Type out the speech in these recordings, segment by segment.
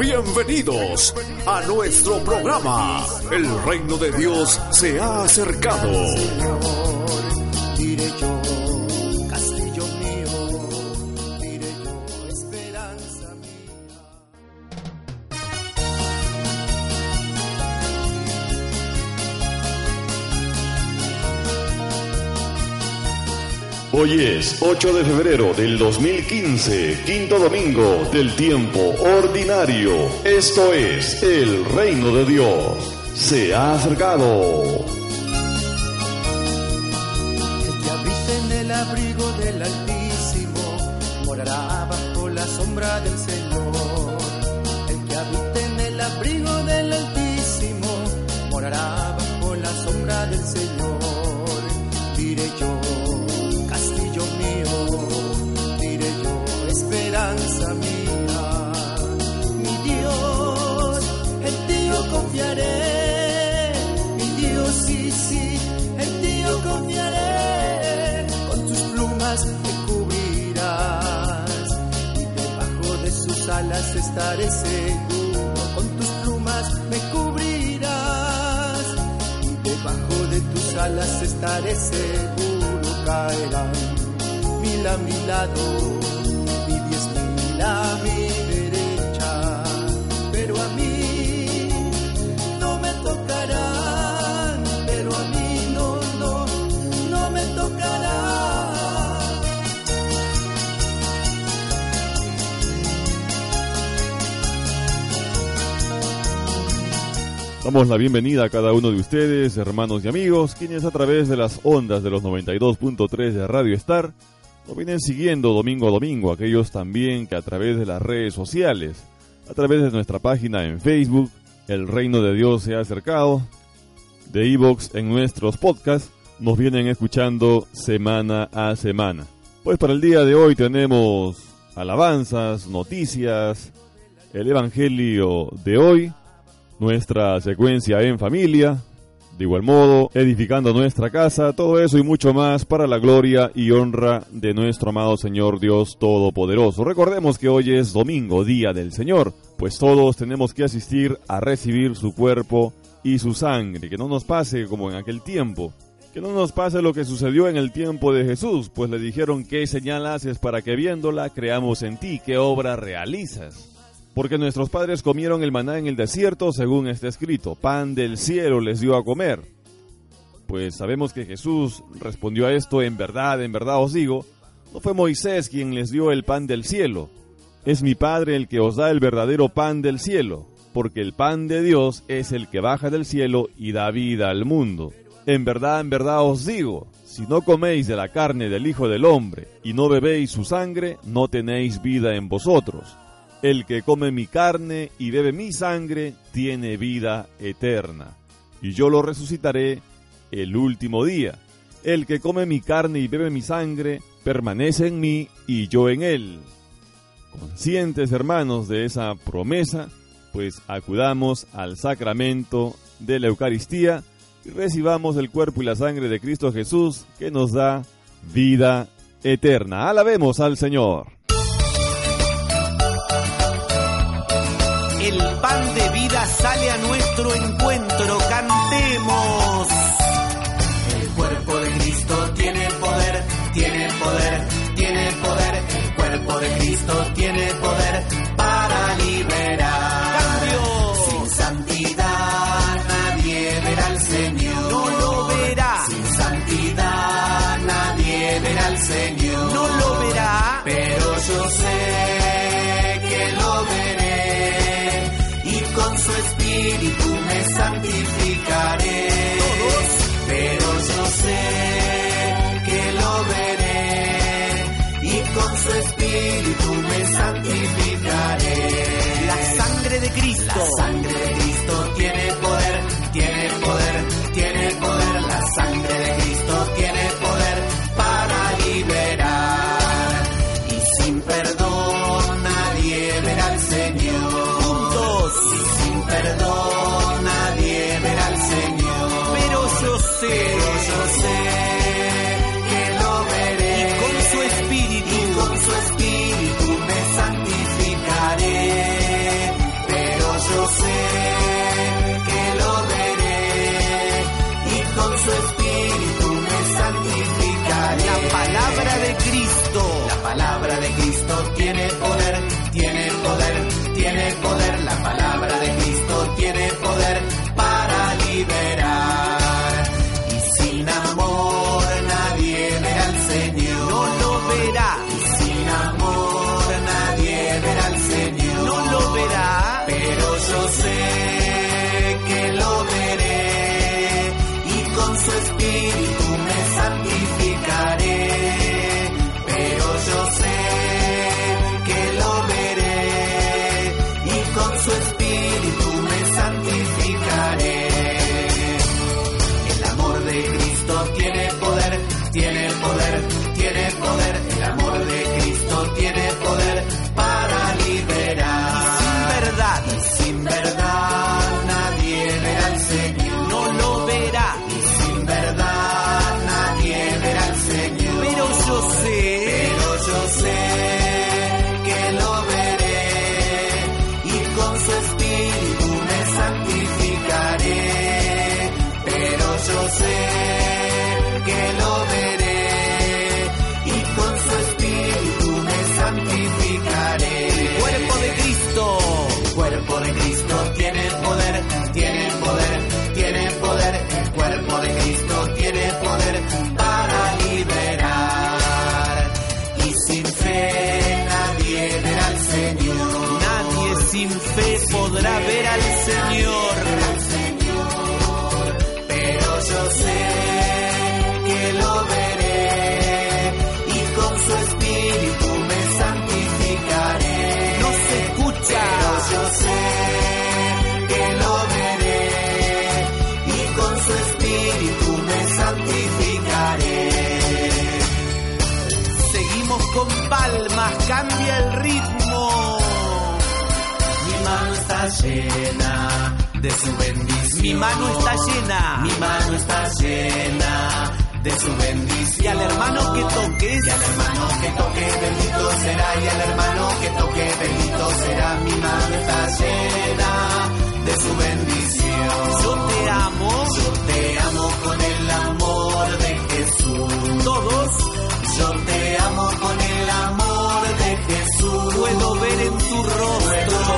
Bienvenidos a nuestro programa. El reino de Dios se ha acercado. Hoy es 8 de febrero del 2015, quinto domingo del tiempo ordinario. Esto es el reino de Dios. Se ha acercado. El que habita en el abrigo del Altísimo morará bajo la sombra del Señor. El que habita en el abrigo del Altísimo morará bajo la sombra del Señor. Mía. Mi Dios, en ti yo confiaré. Mi Dios, sí, sí, en ti yo confiaré. Con tus plumas me cubrirás y debajo de sus alas estaré seguro. Con tus plumas me cubrirás y debajo de tus alas estaré seguro. Caerán mil a mi lado a mi derecha, pero a mí no me tocarán, pero a mí no, no, no me tocarán. Damos la bienvenida a cada uno de ustedes, hermanos y amigos, quienes a través de las ondas de los 92.3 de Radio Star nos vienen siguiendo domingo a domingo, aquellos también que a través de las redes sociales, a través de nuestra página en Facebook, El Reino de Dios se ha acercado, de Evox en nuestros podcasts, nos vienen escuchando semana a semana. Pues para el día de hoy tenemos alabanzas, noticias, el Evangelio de hoy, nuestra secuencia en familia, de igual modo, edificando nuestra casa, todo eso y mucho más para la gloria y honra de nuestro amado Señor Dios Todopoderoso. Recordemos que hoy es domingo, día del Señor, pues todos tenemos que asistir a recibir su cuerpo y su sangre, que no nos pase como en aquel tiempo. Que no nos pase lo que sucedió en el tiempo de Jesús, pues le dijeron qué señal haces para que viéndola creamos en ti, qué obra realizas porque nuestros padres comieron el maná en el desierto, según está escrito, pan del cielo les dio a comer. Pues sabemos que Jesús respondió a esto, en verdad, en verdad os digo, no fue Moisés quien les dio el pan del cielo, es mi Padre el que os da el verdadero pan del cielo, porque el pan de Dios es el que baja del cielo y da vida al mundo. En verdad, en verdad os digo, si no coméis de la carne del Hijo del Hombre y no bebéis su sangre, no tenéis vida en vosotros. El que come mi carne y bebe mi sangre tiene vida eterna, y yo lo resucitaré el último día. El que come mi carne y bebe mi sangre permanece en mí y yo en él. Conscientes hermanos de esa promesa, pues acudamos al sacramento de la Eucaristía y recibamos el cuerpo y la sangre de Cristo Jesús que nos da vida eterna. Alabemos al Señor. El pan de vida sale a nuestro encuentro. Cantemos. El cuerpo de Cristo tiene poder, tiene poder, tiene poder. El cuerpo de Cristo tiene poder 闪耀 llena de su bendición. Mi mano está llena. Mi mano está llena de su bendición. Y al hermano que toques. Y al hermano que toque, bendito será. Y al hermano que toque, bendito será. Mi mano está llena de su bendición. Yo te amo. Yo te amo con el amor de Jesús. Todos. Yo te amo con el amor de Jesús. Puedo ver en tu rostro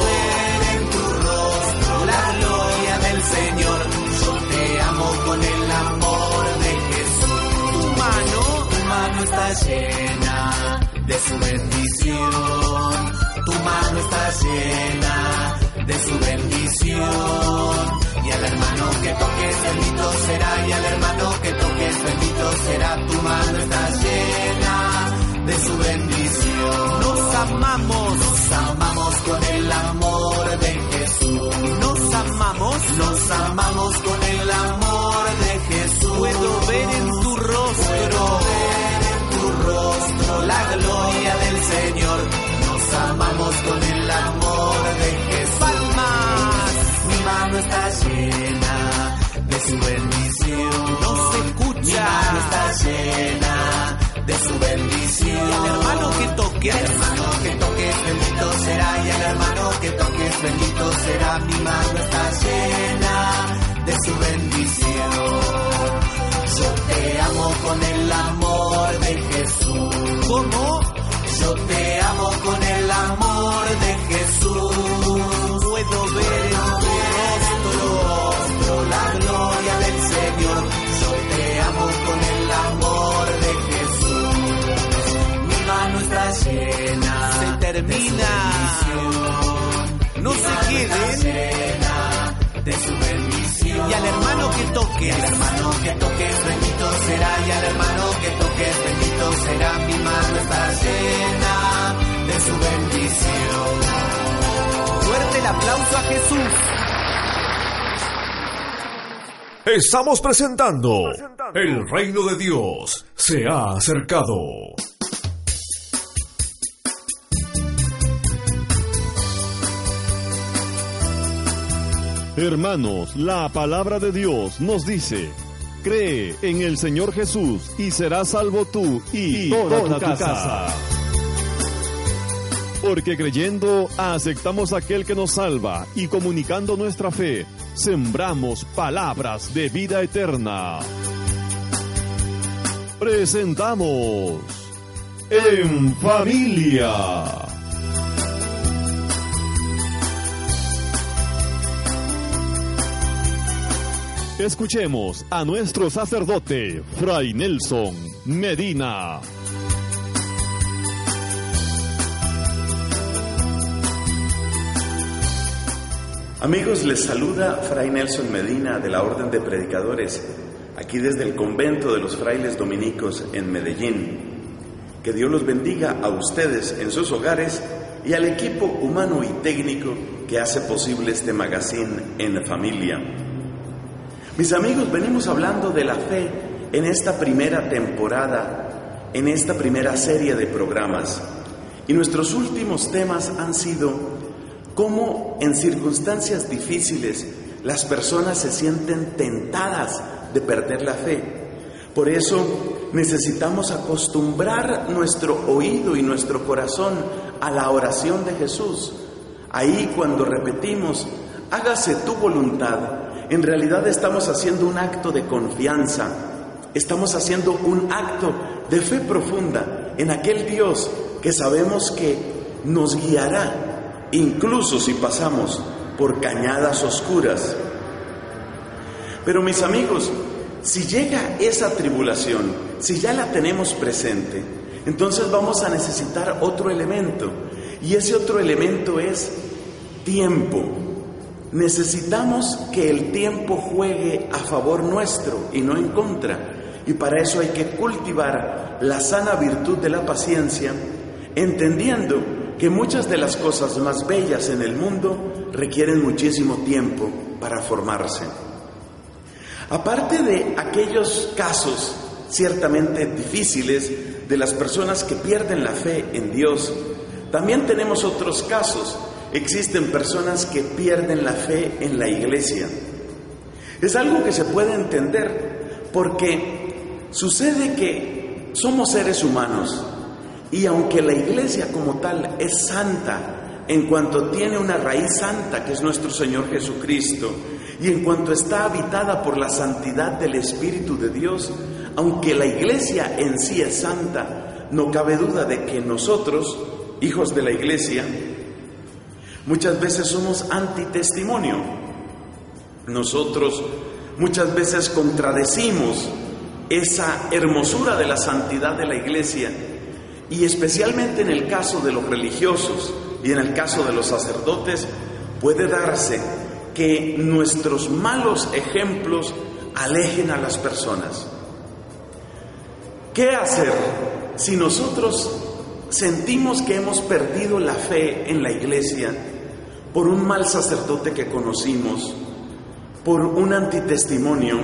está llena de su bendición. Tu mano está llena de su bendición. Y al hermano que toques bendito será, y al hermano que toques bendito será. Tu mano está llena de su bendición. Nos amamos, nos amamos con el amor de Jesús. Nos amamos, nos amamos con el amor de Jesús. Puedo ver llena de su bendición. No se escucha. Mi mano está llena de su bendición. Y al hermano que toque, hermano que toque, bendito será. Y al hermano que toque, bendito será. Mi mano está llena de su bendición. Yo te amo con el amor de Jesús. ¿Cómo? Yo te amo No se queden. Llena de su bendición. Y al hermano que toque, Y al hermano que toques, bendito será. Y al hermano que toques, bendito será. Mi mano está llena de su bendición. fuerte el aplauso a Jesús. Estamos presentando El reino de Dios se ha acercado. Hermanos, la palabra de Dios nos dice, cree en el Señor Jesús y serás salvo tú y, toda, tu casa. Porque creyendo aceptamos a aquel que nos salva y comunicando nuestra fe, sembramos palabras de vida eterna. Presentamos En Familia. Escuchemos a nuestro sacerdote, Fray Nelson Medina. Amigos, les saluda Fray Nelson Medina de la Orden de Predicadores, aquí desde el convento de los frailes dominicos en Medellín. Que Dios los bendiga a ustedes en sus hogares y al equipo humano y técnico que hace posible este magazine en familia. Mis amigos, venimos hablando de la fe en esta primera temporada, en esta primera serie de programas. Y nuestros últimos temas han sido cómo en circunstancias difíciles las personas se sienten tentadas de perder la fe. Por eso necesitamos acostumbrar nuestro oído y nuestro corazón a la oración de Jesús. Ahí cuando repetimos, hágase tu voluntad, en realidad estamos haciendo un acto de confianza, estamos haciendo un acto de fe profunda en aquel Dios que sabemos que nos guiará incluso si pasamos por cañadas oscuras. Pero mis amigos, si llega esa tribulación, si ya la tenemos presente, entonces vamos a necesitar otro elemento. Y ese otro elemento es tiempo. Necesitamos que el tiempo juegue a favor nuestro y no en contra. Y para eso hay que cultivar la sana virtud de la paciencia, entendiendo que muchas de las cosas más bellas en el mundo requieren muchísimo tiempo para formarse. Aparte de aquellos casos ciertamente difíciles de las personas que pierden la fe en Dios, también tenemos otros casos. Existen personas que pierden la fe en la iglesia. Es algo que se puede entender porque sucede que somos seres humanos y aunque la iglesia como tal es santa, en cuanto tiene una raíz santa que es nuestro Señor Jesucristo, y en cuanto está habitada por la santidad del Espíritu de Dios, aunque la iglesia en sí es santa, no cabe duda de que nosotros, hijos de la iglesia, muchas veces somos antitestimonio. Nosotros muchas veces contradecimos esa hermosura de la santidad de la iglesia y especialmente en el caso de los religiosos y en el caso de los sacerdotes, puede darse que nuestros malos ejemplos alejen a las personas. ¿Qué hacer si nosotros sentimos que hemos perdido la fe en la iglesia por un mal sacerdote que conocimos, por un antitestimonio,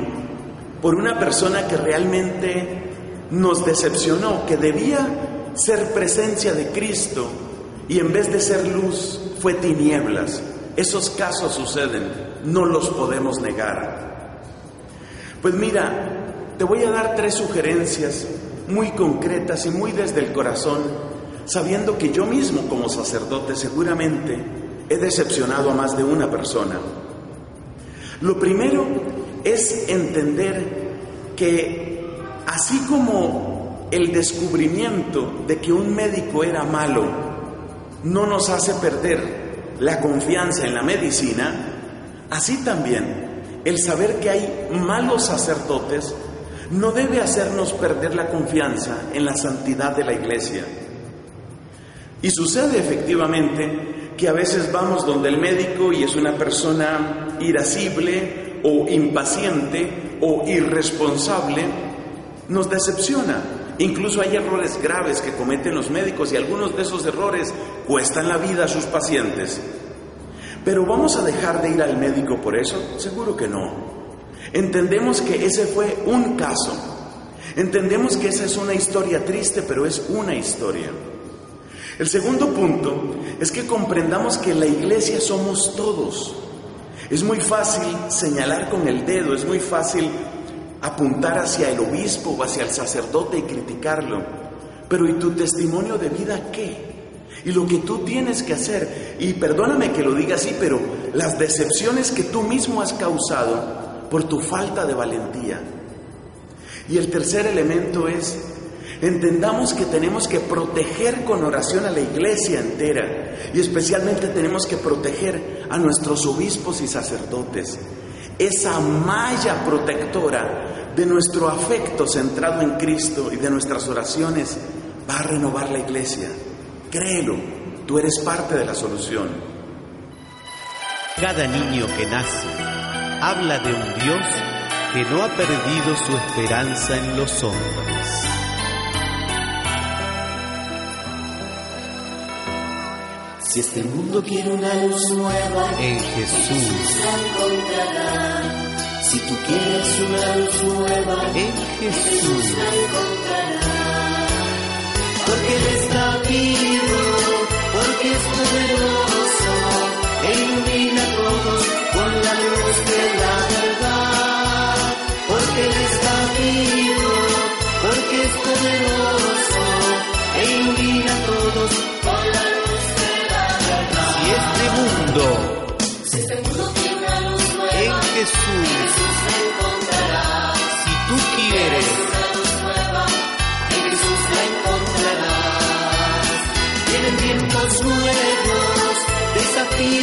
por una persona que realmente nos decepcionó, que debía ser presencia de Cristo y en vez de ser luz fue tinieblas. Esos casos suceden, no los podemos negar. Pues mira, te voy a dar tres sugerencias muy concretas y muy desde el corazón, sabiendo que yo mismo como sacerdote seguramente he decepcionado a más de una persona. Lo primero es entender que así como el descubrimiento de que un médico era malo no nos hace perder la confianza en la medicina, así también el saber que hay malos sacerdotes no debe hacernos perder la confianza en la santidad de la iglesia. Y sucede efectivamente que a veces vamos donde el médico y es una persona irascible o impaciente o irresponsable, nos decepciona. Incluso hay errores graves que cometen los médicos y algunos de esos errores cuestan la vida a sus pacientes. Pero ¿vamos a dejar de ir al médico por eso? Seguro que no. Entendemos que ese fue un caso. Entendemos que esa es una historia triste, pero es una historia. El segundo punto es que comprendamos que la iglesia somos todos. Es muy fácil señalar con el dedo, es muy fácil apuntar hacia el obispo o hacia el sacerdote y criticarlo. Pero ¿y tu testimonio de vida qué? Y lo que tú tienes que hacer, y perdóname que lo diga así, pero las decepciones que tú mismo has causado por tu falta de valentía. Y el tercer elemento es, entendamos que tenemos que proteger con oración a la iglesia entera y especialmente tenemos que proteger a nuestros obispos y sacerdotes. Esa malla protectora de nuestro afecto centrado en Cristo y de nuestras oraciones va a renovar la iglesia. Créelo, tú eres parte de la solución. Cada niño que nace habla de un Dios que no ha perdido su esperanza en los hombres. Si este mundo quiere una luz nueva, en Jesús la encontrará. Si tú quieres una luz nueva, en Jesús la encontrará. Porque Él está vivo, porque es poderoso, e ilumina a todos con la luz de la verdad. Porque Él está vivo, porque es poderoso,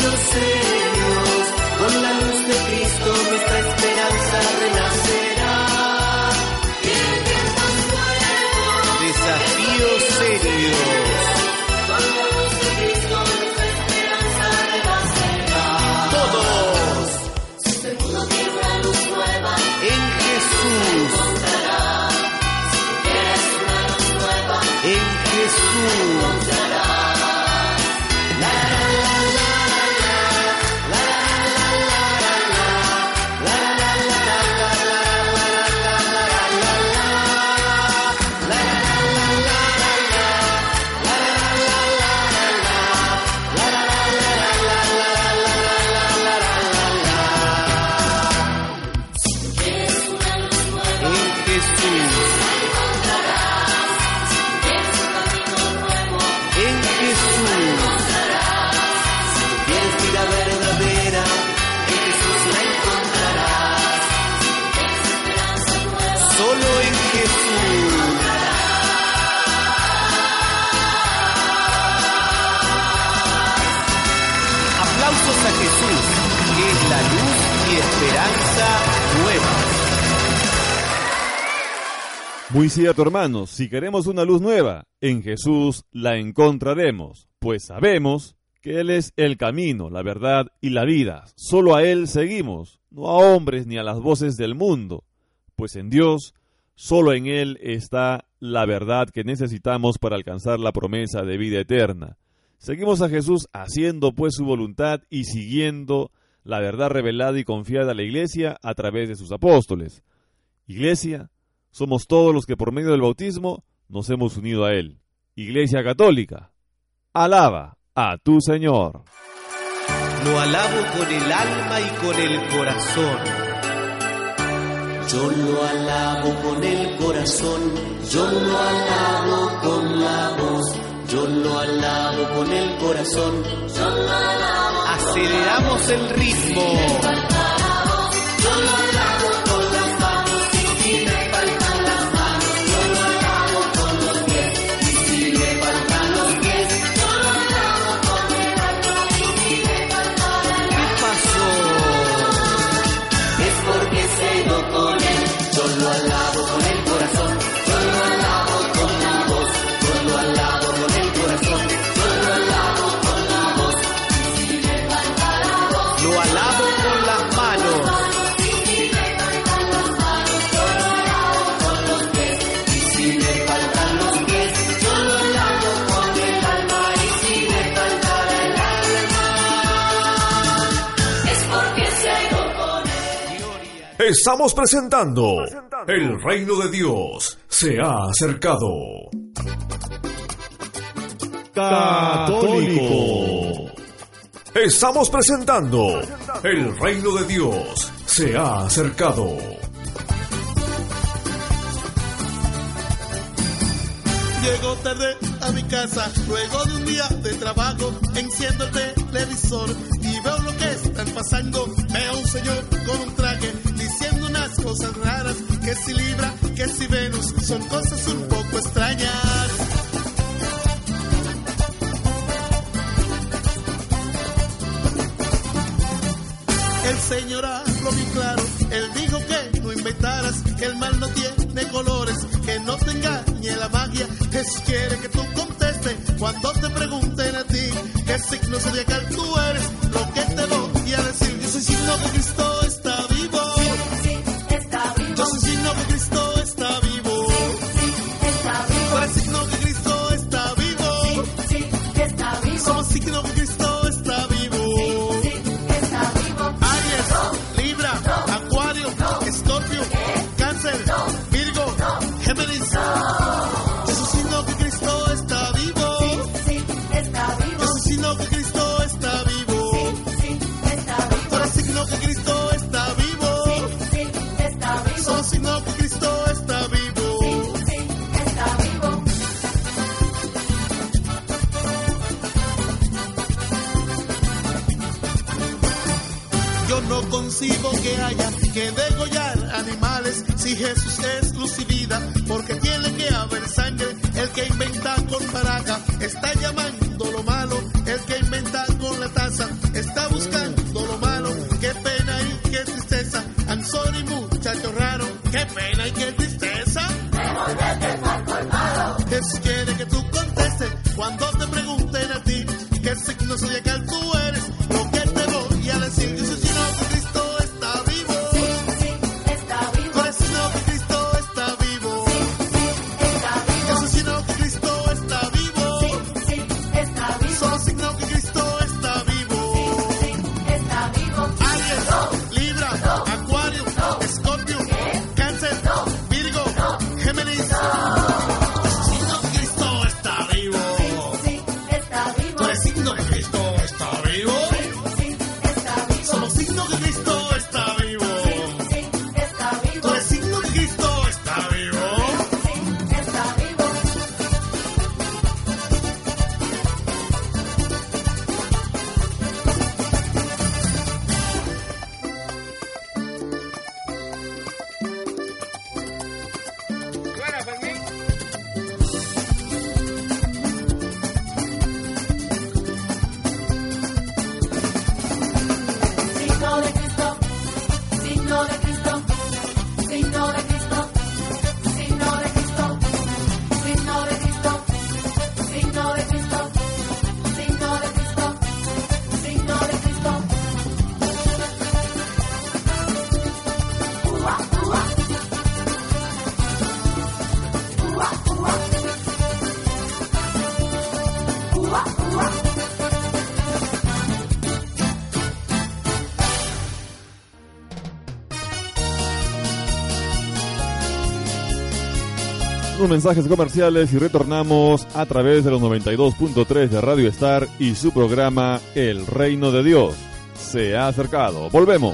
eu sei. Muy cierto, hermanos, si queremos una luz nueva, en Jesús la encontraremos, pues sabemos que Él es el camino, la verdad y la vida. Solo a Él seguimos, no a hombres ni a las voces del mundo, pues en Dios, solo en Él está la verdad que necesitamos para alcanzar la promesa de vida eterna. Seguimos a Jesús haciendo pues su voluntad y siguiendo la verdad revelada y confiada a la iglesia a través de sus apóstoles. Iglesia, somos todos los que por medio del bautismo nos hemos unido a Él. Iglesia Católica, alaba a tu Señor. Lo alabo con el alma y con el corazón. yo lo alabo con el corazón, yo lo alabo con la voz, yo lo alabo con el corazón, yo lo alabo. Aceleramos el ritmo. Estamos presentando El reino de Dios se ha acercado. Católico. Estamos presentando El reino de Dios se ha acercado. Llego tarde a mi casa, luego de un día de trabajo, enciendo el televisor y veo lo que están pasando. Veo a un señor con un traje cosas raras, que si Libra, que si Venus, son cosas un poco extrañas. El señor habló bien claro, él dijo que no inventaras, que el mal no tiene colores, que no te engañe la magia, Jesús quiere que tú contestes cuando te pregunten a ti qué signo zodiacal tú eres, lo que te voy a decir, yo soy signo de Cristo si Jesús es mensajes comerciales y retornamos a través de los 92.3 de Radio Star y su programa El Reino de Dios. Se ha acercado. Volvemos.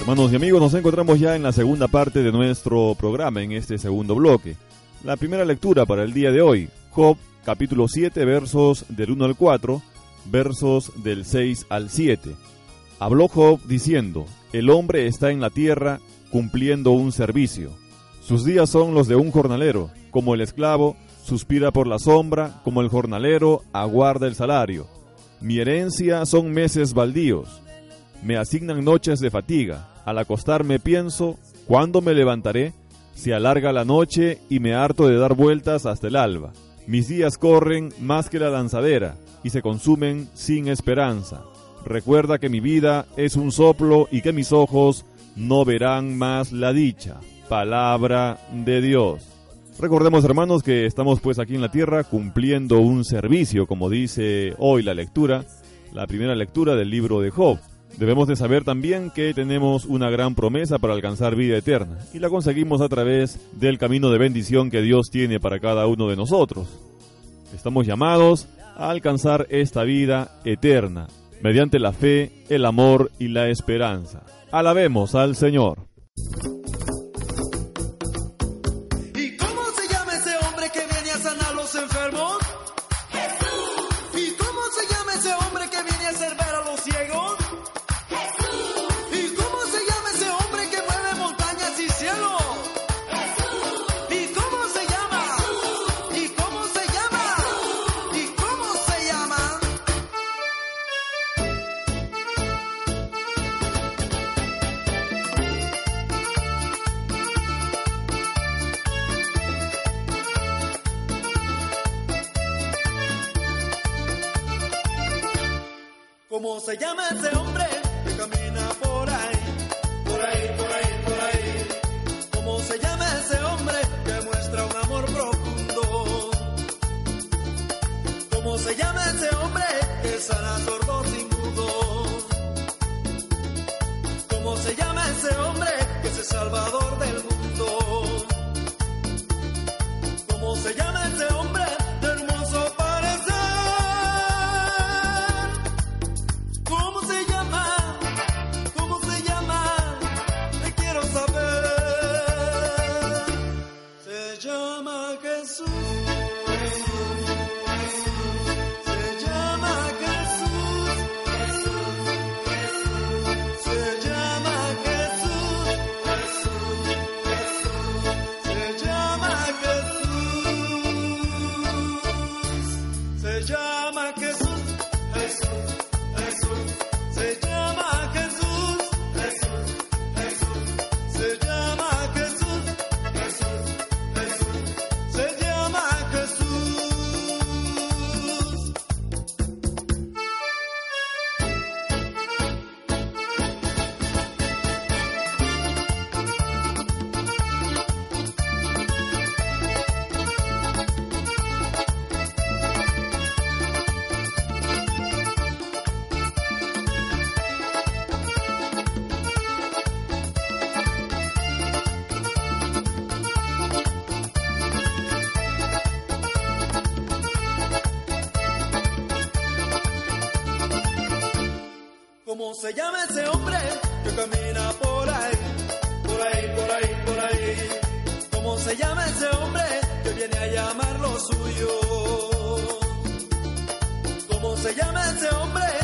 Hermanos y amigos, nos encontramos ya en la segunda parte de nuestro programa, en este segundo bloque. La primera lectura para el día de hoy, Job capítulo 7 versos del 1 al 4 versos del 6 al 7. Habló Job diciendo, el hombre está en la tierra cumpliendo un servicio. Sus días son los de un jornalero, como el esclavo suspira por la sombra, como el jornalero aguarda el salario. Mi herencia son meses baldíos, me asignan noches de fatiga, al acostarme pienso, ¿cuándo me levantaré? Se alarga la noche y me harto de dar vueltas hasta el alba. Mis días corren más que la lanzadera y se consumen sin esperanza. Recuerda que mi vida es un soplo y que mis ojos no verán más la dicha. Palabra de Dios. Recordemos hermanos que estamos pues aquí en la tierra cumpliendo un servicio, como dice hoy la lectura, la primera lectura del libro de Job. Debemos de saber también que tenemos una gran promesa para alcanzar vida eterna y la conseguimos a través del camino de bendición que Dios tiene para cada uno de nosotros. Estamos llamados a alcanzar esta vida eterna mediante la fe, el amor y la esperanza. Alabemos al Señor. Llama se llama ese hombre que camina por ahí? Por ahí, por ahí, por ahí. ¿Cómo se llama ese hombre que viene a llamar lo suyo? ¿Cómo se llama ese hombre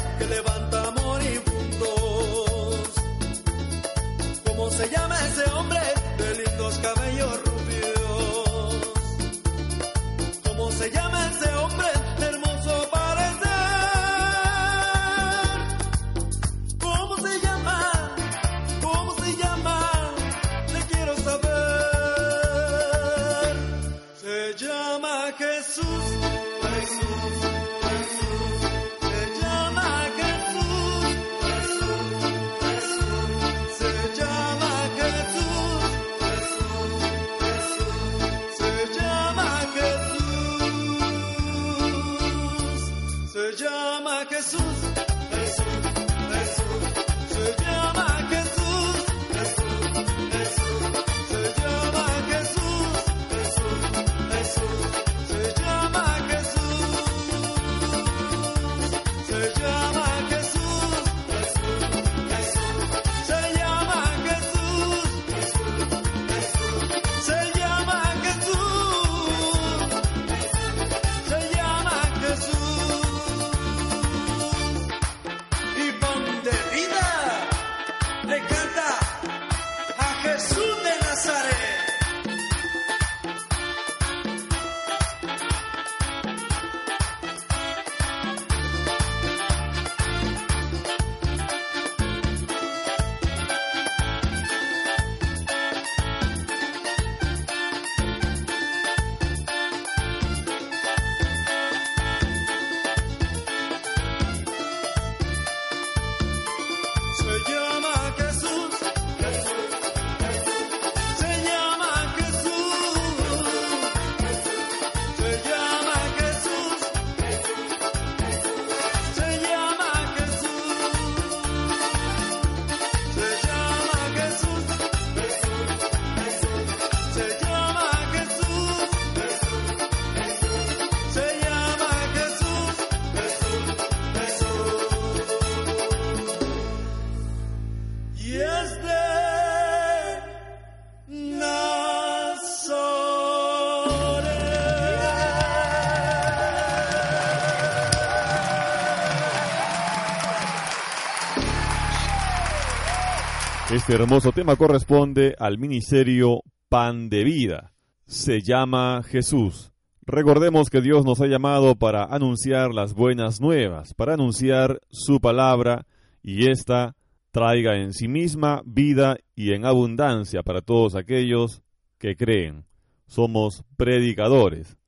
Este hermoso tema corresponde al ministerio Pan de Vida. Se llama Jesús. Recordemos que Dios nos ha llamado para anunciar las buenas nuevas, para anunciar su palabra y ésta traiga en sí misma vida y en abundancia para todos aquellos que creen. Somos predicadores,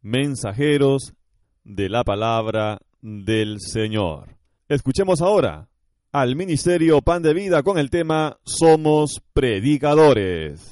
mensajeros de la palabra del Señor. Escuchemos ahora al Ministerio Pan de Vida con el tema Somos Predicadores.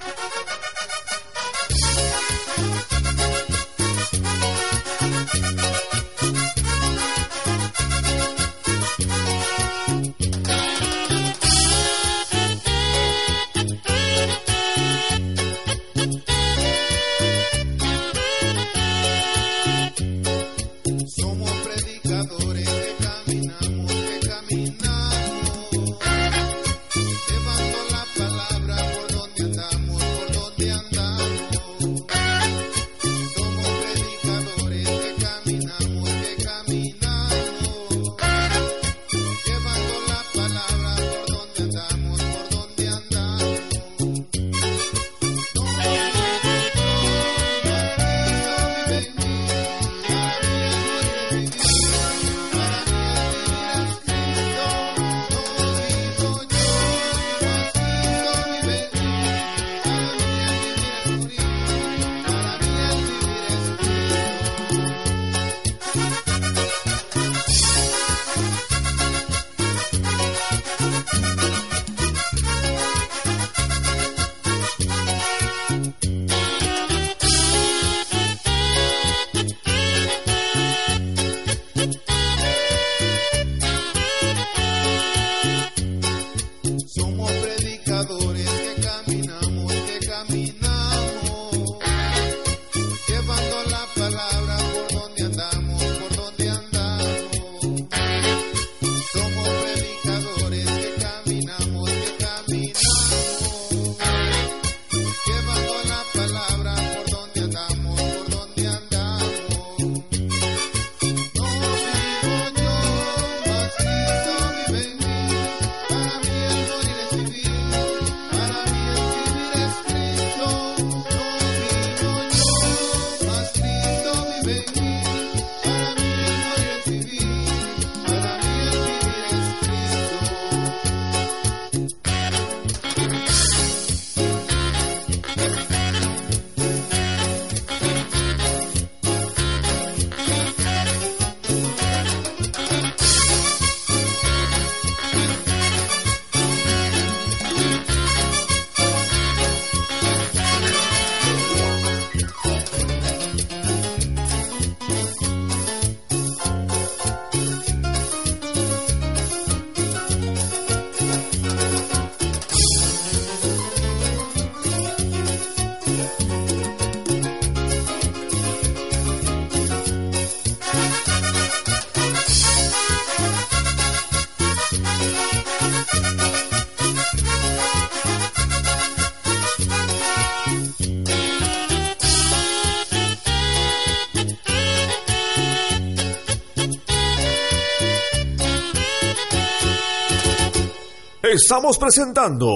Estamos presentando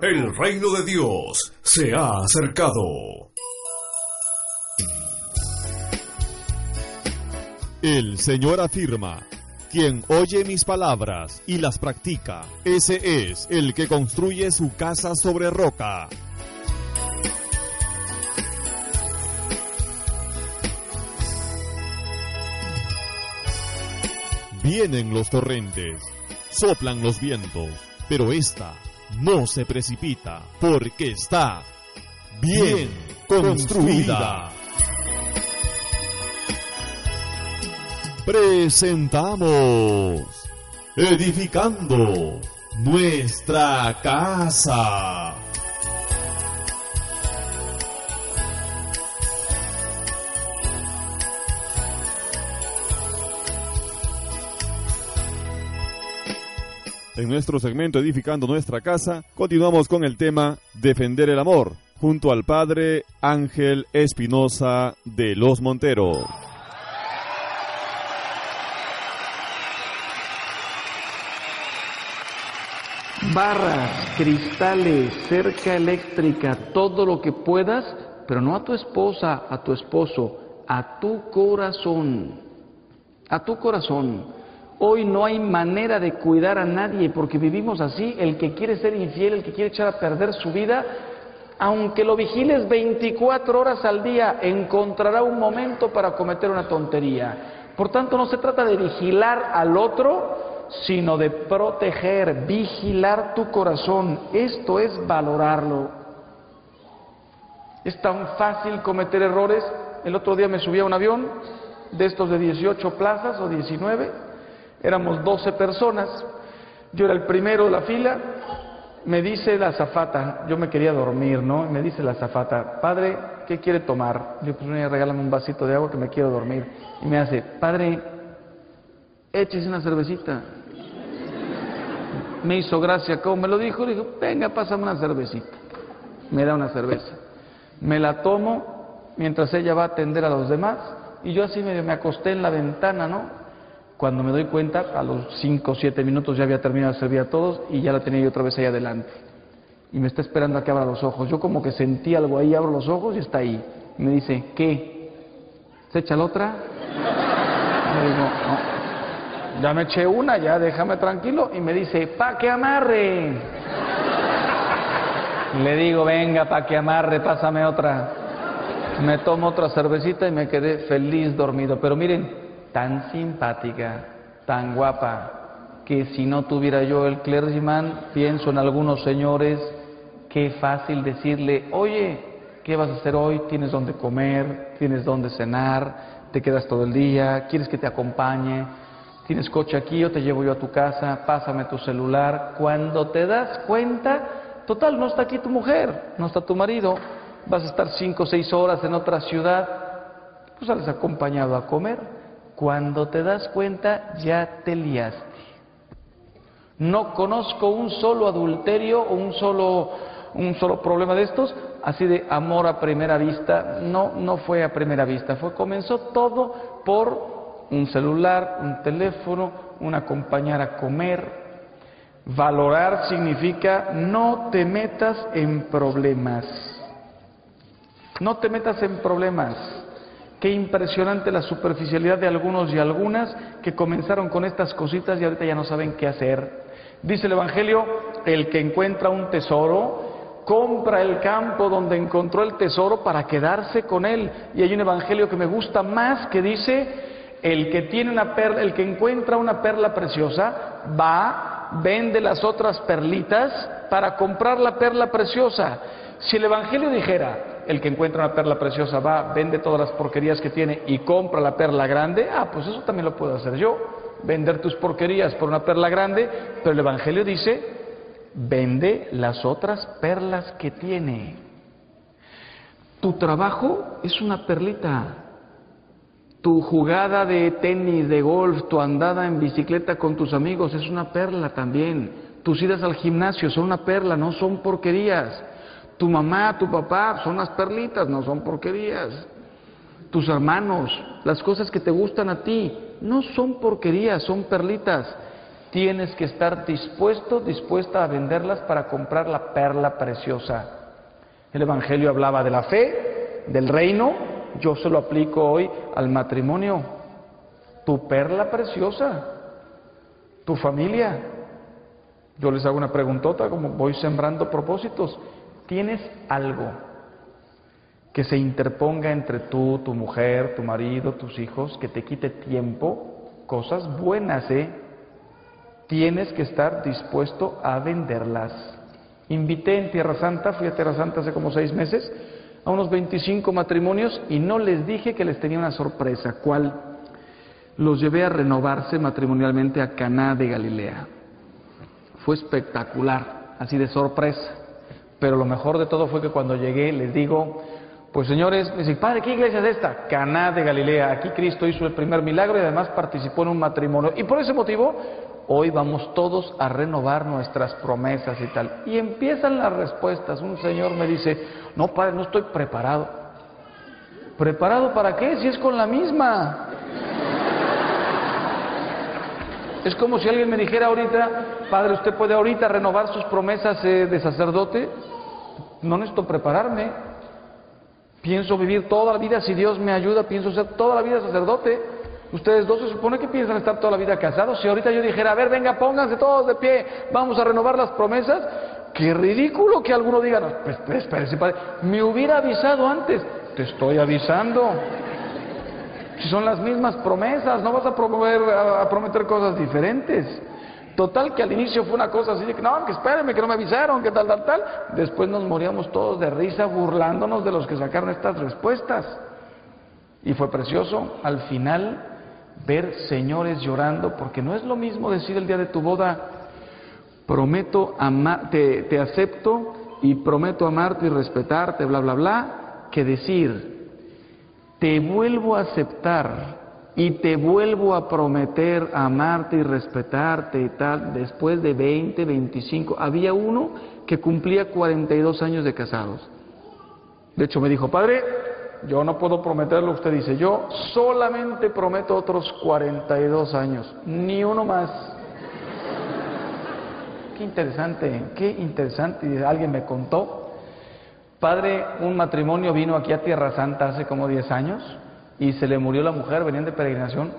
El reino de Dios se ha acercado. El Señor afirma, quien oye mis palabras y las practica, ese es el que construye su casa sobre roca. Vienen los torrentes, soplan los vientos pero esta no se precipita porque está bien construida. Presentamos Edificando nuestra casa. En nuestro segmento Edificando nuestra casa, continuamos con el tema Defender el amor, junto al padre Ángel Espinosa de Los Monteros. barras, cristales, cerca eléctrica, todo lo que puedas, pero no a tu esposa, a tu esposo, a tu corazón, a tu corazón. Hoy no hay manera de cuidar a nadie porque vivimos así. El que quiere ser infiel, el que quiere echar a perder su vida, aunque lo vigiles 24 horas al día, encontrará un momento para cometer una tontería. Por tanto, no se trata de vigilar al otro, sino de proteger, vigilar tu corazón. Esto es valorarlo. Es tan fácil cometer errores. El otro día me subí a un avión de estos de 18 plazas o 19. Éramos 12 personas. Yo era el primero de la fila. Me dice la zafata, yo me quería dormir, ¿no? Me dice la zafata, padre, ¿qué quiere tomar? Yo pues regálame un vasito de agua que me quiero dormir. Y me hace, padre, échese una cervecita me hizo gracia como me lo dijo, le dijo, venga, pásame una cervecita. Me da una cerveza. Me la tomo mientras ella va a atender a los demás y yo así medio me acosté en la ventana, ¿no? Cuando me doy cuenta, a los cinco o siete minutos ya había terminado de servir a todos y ya la tenía yo otra vez ahí adelante. Y me está esperando a que abra los ojos. Yo como que sentí algo ahí, abro los ojos y está ahí. Y me dice, ¿qué? ¿Se echa la otra? Y digo, no. Ya me eché una, ya déjame tranquilo. Y me dice, pa' que amarre. Le digo, venga, pa' que amarre, pásame otra. Me tomo otra cervecita y me quedé feliz dormido. Pero miren, tan simpática, tan guapa, que si no tuviera yo el clergyman, pienso en algunos señores, qué fácil decirle, oye, ¿qué vas a hacer hoy? ¿Tienes dónde comer? ¿Tienes dónde cenar? ¿Te quedas todo el día? ¿Quieres que te acompañe? tienes coche aquí, yo te llevo yo a tu casa, pásame tu celular. Cuando te das cuenta, total, no está aquí tu mujer, no está tu marido, vas a estar cinco o seis horas en otra ciudad, pues sales acompañado a comer. Cuando te das cuenta, ya te liaste. No conozco un solo adulterio o un solo, un solo problema de estos, así de amor a primera vista. No, no fue a primera vista, fue, comenzó todo por un celular, un teléfono, un acompañar a comer. Valorar significa no te metas en problemas. No te metas en problemas. Qué impresionante la superficialidad de algunos y algunas que comenzaron con estas cositas y ahorita ya no saben qué hacer. Dice el Evangelio, el que encuentra un tesoro, compra el campo donde encontró el tesoro para quedarse con él. Y hay un Evangelio que me gusta más que dice, el que tiene una perla, el que encuentra una perla preciosa, va, vende las otras perlitas para comprar la perla preciosa. Si el Evangelio dijera, el que encuentra una perla preciosa va, vende todas las porquerías que tiene y compra la perla grande, ah, pues eso también lo puedo hacer yo, vender tus porquerías por una perla grande, pero el Evangelio dice, vende las otras perlas que tiene. Tu trabajo es una perlita, tu jugada de tenis, de golf, tu andada en bicicleta con tus amigos es una perla también. Tus idas al gimnasio son una perla, no son porquerías. Tu mamá, tu papá son las perlitas, no son porquerías. Tus hermanos, las cosas que te gustan a ti, no son porquerías, son perlitas. Tienes que estar dispuesto, dispuesta a venderlas para comprar la perla preciosa. El Evangelio hablaba de la fe, del reino, yo se lo aplico hoy al matrimonio. Tu perla preciosa, tu familia. Yo les hago una preguntota, como voy sembrando propósitos. ¿Tienes algo que se interponga entre tú, tu mujer, tu marido, tus hijos, que te quite tiempo? Cosas buenas, ¿eh? Tienes que estar dispuesto a venderlas. Invité en Tierra Santa, fui a Tierra Santa hace como seis meses, a unos 25 matrimonios y no les dije que les tenía una sorpresa. ¿Cuál? Los llevé a renovarse matrimonialmente a Caná de Galilea. Fue espectacular, así de sorpresa. Pero lo mejor de todo fue que cuando llegué les digo, pues señores, me dicen, padre, ¿qué iglesia es esta? Caná de Galilea. Aquí Cristo hizo el primer milagro y además participó en un matrimonio. Y por ese motivo hoy vamos todos a renovar nuestras promesas y tal. Y empiezan las respuestas. Un señor me dice, no, padre, no estoy preparado. ¿Preparado para qué? Si es con la misma. Es como si alguien me dijera ahorita, padre, usted puede ahorita renovar sus promesas eh, de sacerdote. No necesito prepararme. Pienso vivir toda la vida, si Dios me ayuda, pienso ser toda la vida sacerdote. Ustedes dos se supone que piensan estar toda la vida casados. Si ahorita yo dijera, a ver, venga, pónganse todos de pie, vamos a renovar las promesas, qué ridículo que alguno diga, no, pues, pues, espérese, padre, me hubiera avisado antes. Te estoy avisando. Si son las mismas promesas, no vas a, promover, prometer cosas diferentes. Total que al inicio fue una cosa así de que no, que espérenme, que no me avisaron, que tal, tal, tal. Después nos moríamos todos de risa burlándonos de los que sacaron estas respuestas. Y fue precioso al final ver señores llorando, porque no es lo mismo decir el día de tu boda, prometo amar, te, te acepto y prometo amarte y respetarte, bla, bla, bla, que decir, te vuelvo a aceptar y te vuelvo a prometer amarte y respetarte y tal, después de 20, 25. Había uno que cumplía 42 años de casados. De hecho me dijo, padre, yo no puedo prometerlo, usted dice, yo solamente prometo otros 42 años, ni uno más. Qué interesante, qué interesante. Alguien me contó, padre, un matrimonio vino aquí a Tierra Santa hace como 10 años y se le murió la mujer, venían de peregrinación.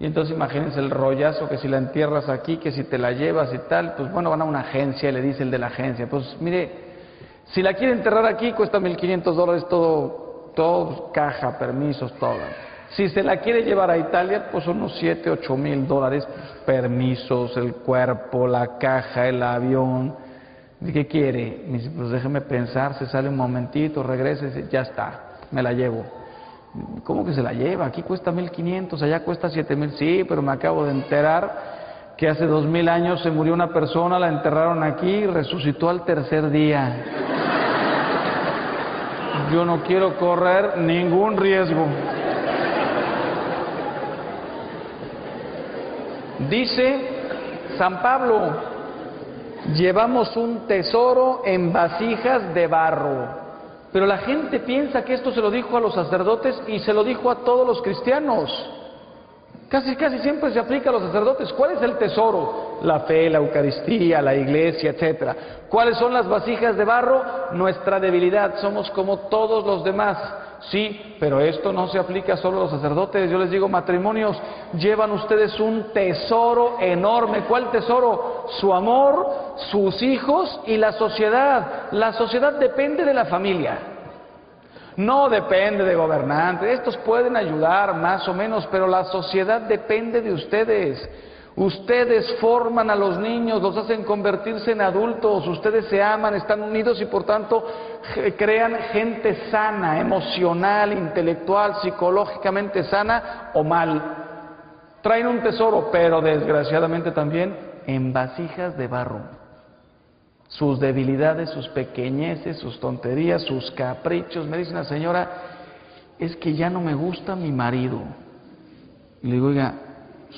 Y entonces imagínense el rollazo que si la entierras aquí, que si te la llevas y tal, pues bueno, van a una agencia y le dice el de la agencia, pues mire, si la quiere enterrar aquí cuesta 1.500 dólares todo, todo, caja, permisos, todo. Si se la quiere llevar a Italia, pues unos 7, 8 mil dólares, permisos, el cuerpo, la caja, el avión. ¿Y qué quiere? Me dice, pues déjeme pensar, se sale un momentito, regresa y dice, ya está, me la llevo. ¿Cómo que se la lleva? Aquí cuesta 1500, allá cuesta 7000. Sí, pero me acabo de enterar que hace 2000 años se murió una persona, la enterraron aquí y resucitó al tercer día. Yo no quiero correr ningún riesgo. Dice San Pablo, llevamos un tesoro en vasijas de barro. Pero la gente piensa que esto se lo dijo a los sacerdotes y se lo dijo a todos los cristianos. Casi, casi siempre se aplica a los sacerdotes. ¿Cuál es el tesoro? La fe, la Eucaristía, la iglesia, etcétera. ¿Cuáles son las vasijas de barro? Nuestra debilidad. Somos como todos los demás. Sí, pero esto no se aplica solo a los sacerdotes. Yo les digo, matrimonios, llevan ustedes un tesoro enorme. ¿Cuál tesoro? Su amor, sus hijos y la sociedad. La sociedad depende de la familia. No depende de gobernantes. Estos pueden ayudar más o menos, pero la sociedad depende de ustedes. Ustedes forman a los niños, los hacen convertirse en adultos, ustedes se aman, están unidos y por tanto crean gente sana, emocional, intelectual, psicológicamente sana o mal. Traen un tesoro, pero desgraciadamente también en vasijas de barro. Sus debilidades, sus pequeñeces, sus tonterías, sus caprichos. Me dice una señora, es que ya no me gusta mi marido. Y le digo, oiga,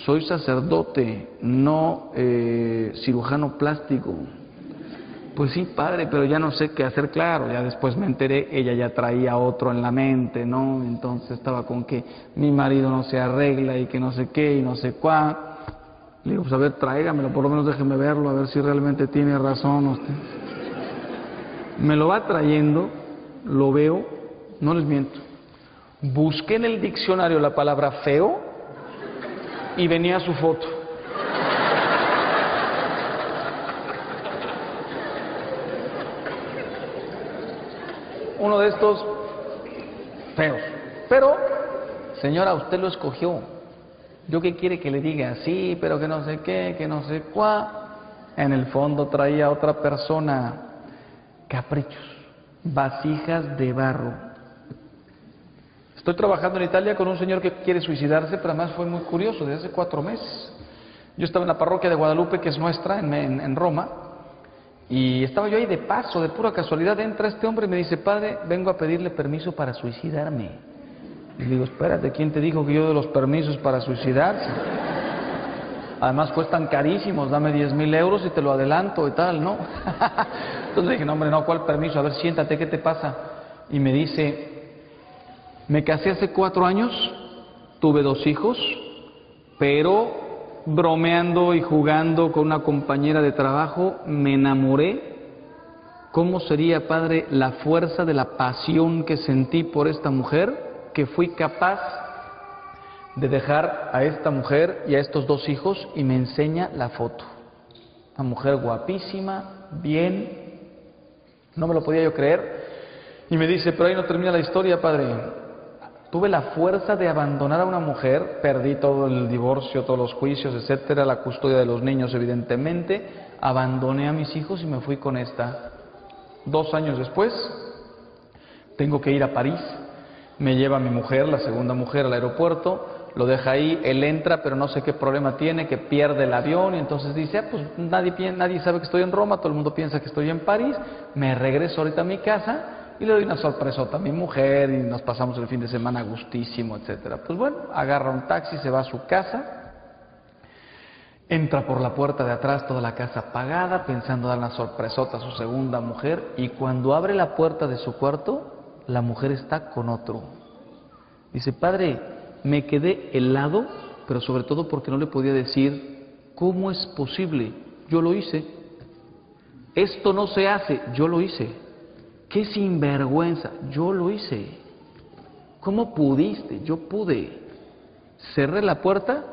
soy sacerdote, no eh, cirujano plástico. Pues sí, padre, pero ya no sé qué hacer, claro, ya después me enteré, ella ya traía otro en la mente, ¿no? Entonces estaba con que mi marido no se arregla y que no sé qué y no sé cuál. Le digo, pues a ver, tráigamelo, por lo menos déjeme verlo, a ver si realmente tiene razón usted. Me lo va trayendo, lo veo, no les miento. Busqué en el diccionario la palabra feo y venía su foto. Uno de estos feos. Pero, señora, usted lo escogió. ¿Yo qué quiere que le diga? Sí, pero que no sé qué, que no sé cuá. En el fondo traía otra persona caprichos, vasijas de barro. Estoy trabajando en Italia con un señor que quiere suicidarse, pero además fue muy curioso, desde hace cuatro meses. Yo estaba en la parroquia de Guadalupe, que es nuestra, en, en, en Roma, y estaba yo ahí de paso, de pura casualidad, entra este hombre y me dice, padre, vengo a pedirle permiso para suicidarme. Y digo, espérate, ¿quién te dijo que yo de los permisos para suicidarse? Además cuestan carísimos, dame 10 mil euros y te lo adelanto y tal, ¿no? Entonces dije, no hombre, no, ¿cuál permiso? A ver, siéntate, ¿qué te pasa? Y me dice, me casé hace cuatro años, tuve dos hijos, pero bromeando y jugando con una compañera de trabajo, me enamoré. ¿Cómo sería, Padre, la fuerza de la pasión que sentí por esta mujer, que fui capaz de dejar a esta mujer y a estos dos hijos y me enseña la foto? Una mujer guapísima, bien, no me lo podía yo creer. Y me dice, pero ahí no termina la historia, Padre. Tuve la fuerza de abandonar a una mujer, perdí todo el divorcio, todos los juicios, etcétera, la custodia de los niños, evidentemente, abandoné a mis hijos y me fui con esta. Dos años después, tengo que ir a París, me lleva mi mujer, la segunda mujer, al aeropuerto, lo deja ahí, él entra, pero no sé qué problema tiene, que pierde el avión y entonces dice, ah, pues nadie, nadie sabe que estoy en Roma, todo el mundo piensa que estoy en París, me regreso ahorita a mi casa y le doy una sorpresota a mi mujer y nos pasamos el fin de semana gustísimo, etcétera. Pues bueno, agarra un taxi, se va a su casa, entra por la puerta de atrás, toda la casa apagada, pensando dar una sorpresota a su segunda mujer, y cuando abre la puerta de su cuarto, la mujer está con otro. Dice, padre, me quedé helado, pero sobre todo porque no le podía decir, ¿cómo es posible? Yo lo hice. Esto no se hace, yo lo hice. Qué sinvergüenza, yo lo hice. ¿Cómo pudiste? Yo pude. Cerré la puerta,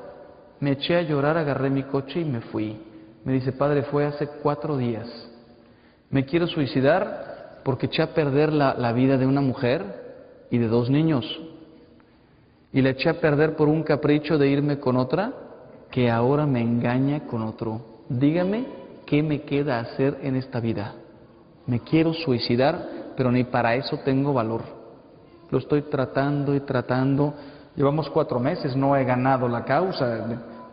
me eché a llorar, agarré mi coche y me fui. Me dice, padre, fue hace cuatro días. Me quiero suicidar porque eché a perder la, vida de una mujer y de dos niños. Y la eché a perder por un capricho de irme con otra que ahora me engaña con otro. Dígame qué me queda hacer en esta vida. Me quiero suicidar, pero ni para eso tengo valor. Lo estoy tratando y tratando. Llevamos cuatro meses, no he ganado la causa.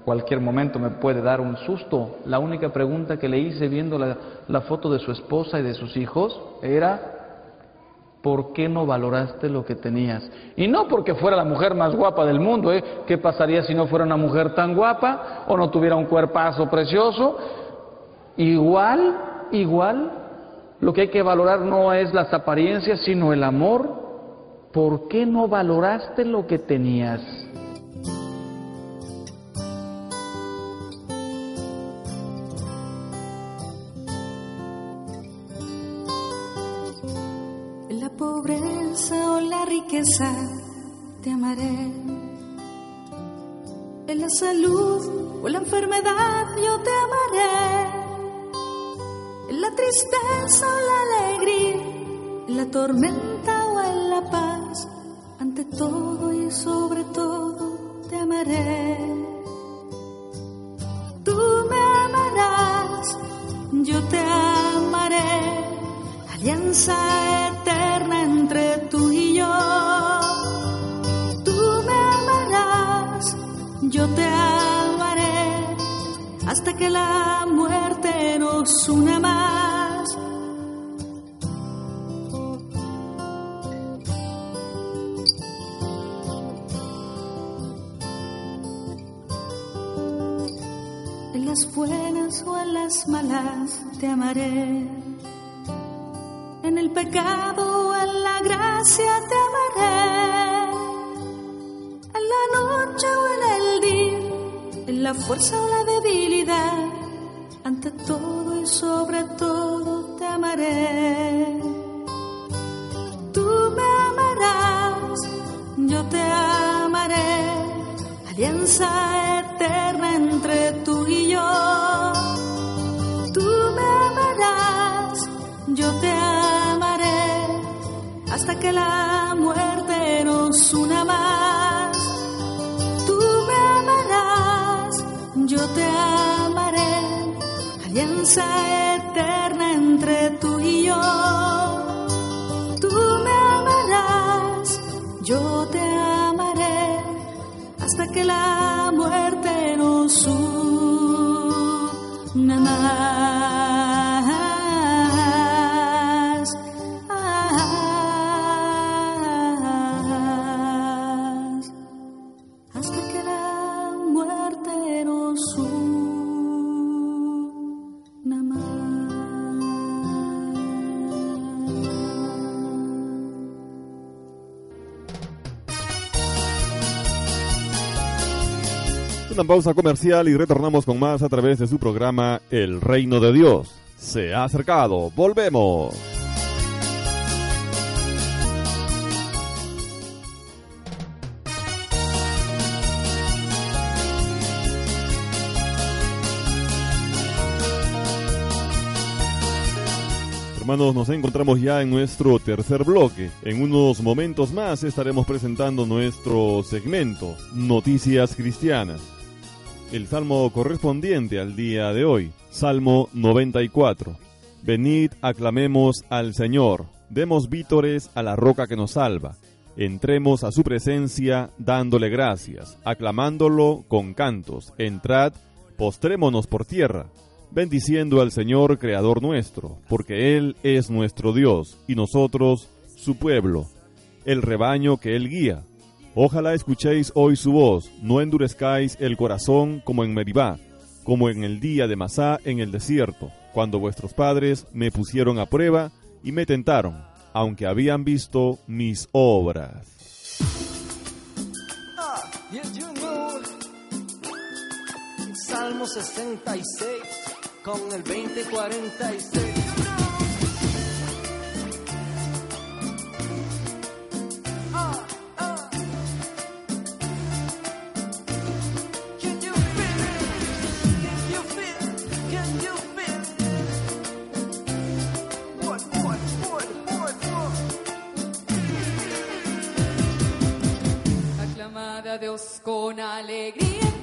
Cualquier momento me puede dar un susto. La única pregunta que le hice viendo la, foto de su esposa y de sus hijos era, ¿por qué no valoraste lo que tenías? Y no porque fuera la mujer más guapa del mundo, ¿eh? ¿Qué pasaría si no fuera una mujer tan guapa o no tuviera un cuerpazo precioso? Igual, igual lo que hay que valorar no es las apariencias, sino el amor. ¿Por qué no valoraste lo que tenías? En la pobreza o la riqueza te amaré. En la salud o la enfermedad yo te amaré la tristeza o la alegría, en la tormenta o en la paz, ante todo y sobre todo te amaré. Tú me amarás, yo te amaré, alianza eterna entre tú y yo. Tú me amarás, yo te amaré, hasta que la muerte una más. En las buenas o en las malas te amaré. En el pecado o en la gracia te amaré. En la noche o en el día, en la fuerza o la debilidad, ante todo y sobre todo te amaré. Tú me amarás, yo te amaré, alianza eterna entre tú y yo. Tú me amarás, yo te amaré, hasta que la muerte nos una más. Alianza eterna entre tú y yo. Tú me amarás, yo te amaré, hasta que la muerte nos una más. Una pausa comercial y retornamos con más a través de su programa El Reino de Dios. Se ha acercado. Volvemos. hermanos, nos encontramos ya en nuestro tercer bloque. En unos momentos más estaremos presentando nuestro segmento, Noticias Cristianas. El salmo correspondiente al día de hoy, Salmo 94. Venid, aclamemos al Señor, demos vítores a la roca que nos salva. Entremos a su presencia dándole gracias, aclamándolo con cantos. Entrad, postrémonos por tierra bendiciendo al Señor Creador nuestro, porque Él es nuestro Dios y nosotros su pueblo, el rebaño que Él guía. Ojalá escuchéis hoy su voz, no endurezcáis el corazón como en Meribá, como en el día de Masá en el desierto, cuando vuestros padres me pusieron a prueba y me tentaron, aunque habían visto mis obras. Salmo 66 con el 2046. Aclamada a Dios con alegría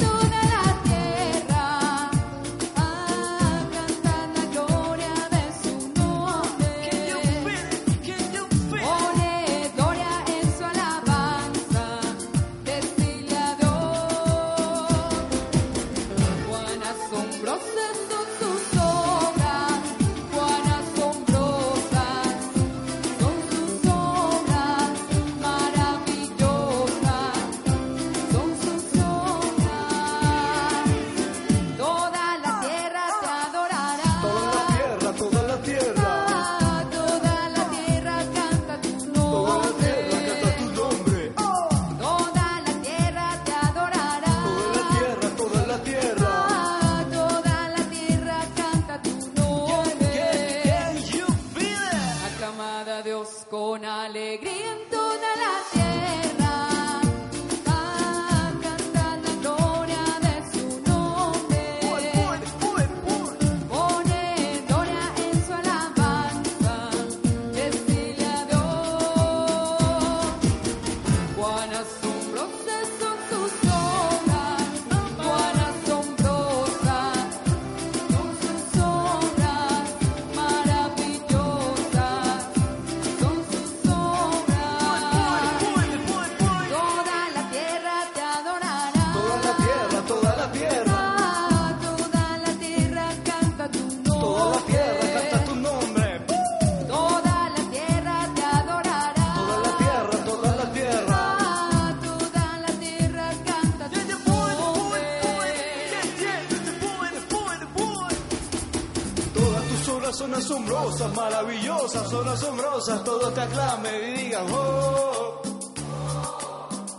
Todos te aclamen y digan, oh,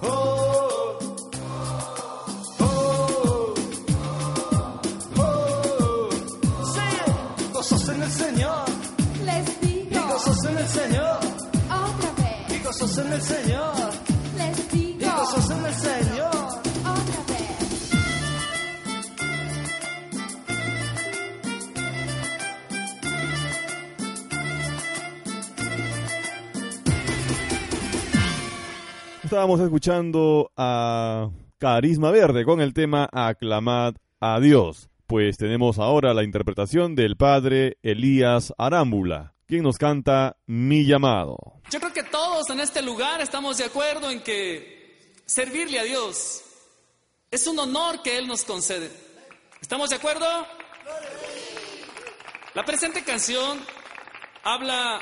oh, oh, oh, oh. Sí, gozos en el Señor, Les y digo gozos en el Señor, otra vez. y en el Señor, Les y digo gozos en el Señor. Estábamos escuchando a Carisma Verde con el tema Aclamad a Dios. Pues tenemos ahora la interpretación del padre Elías Arámbula, quien nos canta Mi llamado. Yo creo que todos en este lugar estamos de acuerdo en que servirle a Dios es un honor que Él nos concede. ¿Estamos de acuerdo? La presente canción habla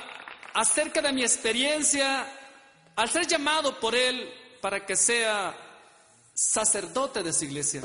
acerca de mi experiencia al ser llamado por Él para que sea sacerdote de su iglesia.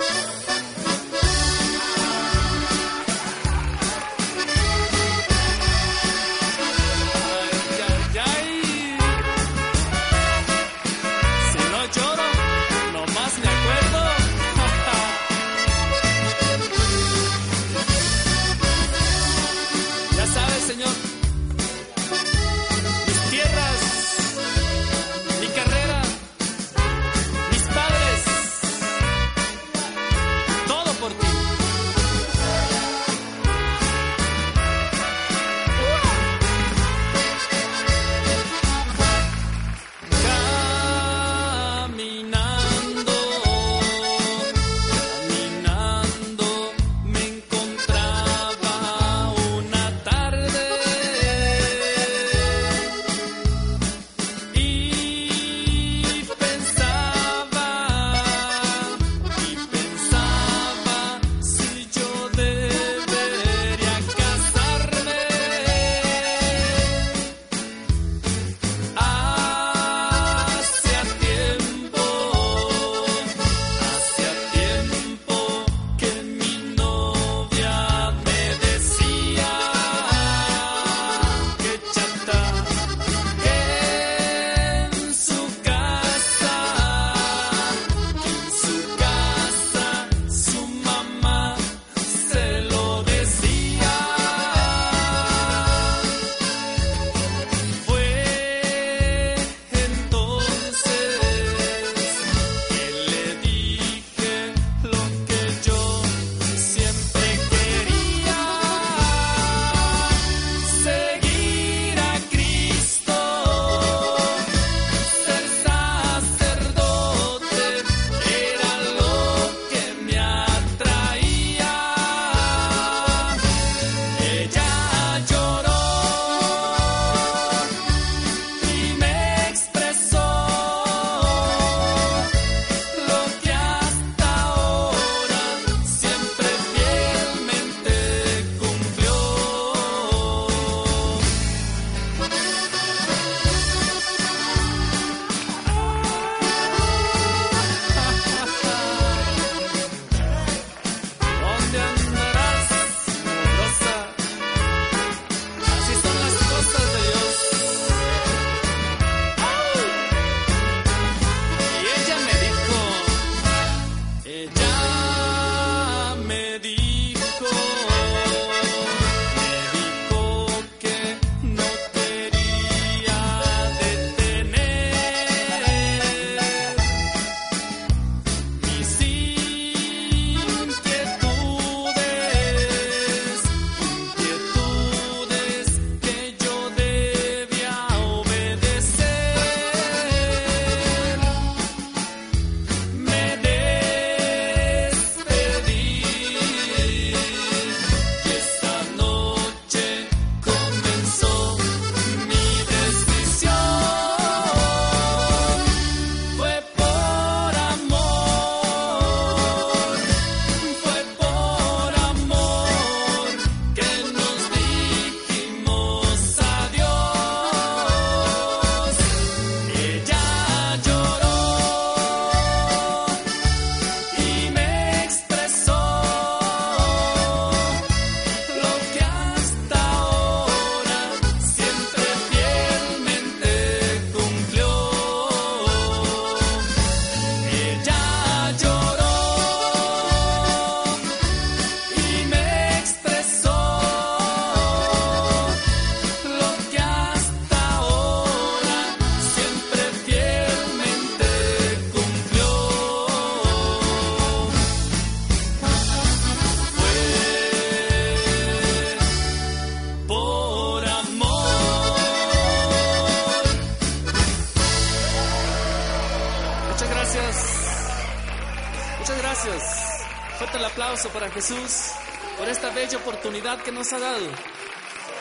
Oportunidad que nos ha dado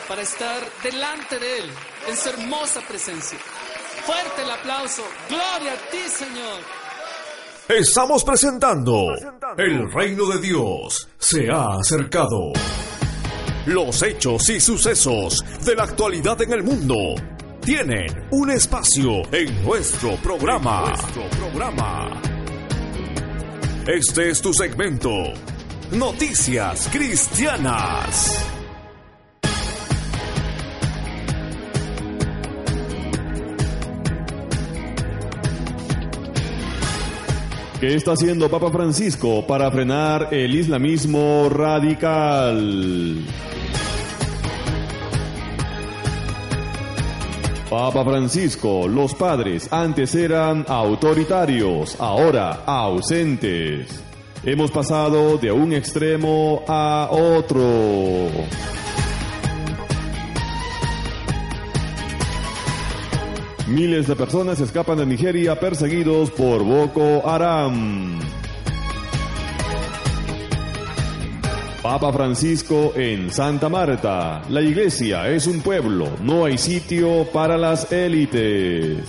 para estar delante de Él en su hermosa presencia. Fuerte el aplauso. Gloria a ti, Señor. Estamos presentando El reino de Dios se ha acercado. Los hechos y sucesos de la actualidad en el mundo tienen un espacio en nuestro programa. programa. Este es tu segmento. Noticias Cristianas. ¿Qué está haciendo Papa Francisco para frenar el islamismo radical? Papa Francisco, los padres antes eran autoritarios, ahora ausentes. Hemos pasado de un extremo a otro. Miles de personas escapan de Nigeria perseguidos por Boko Haram. Papa Francisco en Santa Marta. La iglesia es un pueblo, no hay sitio para las élites.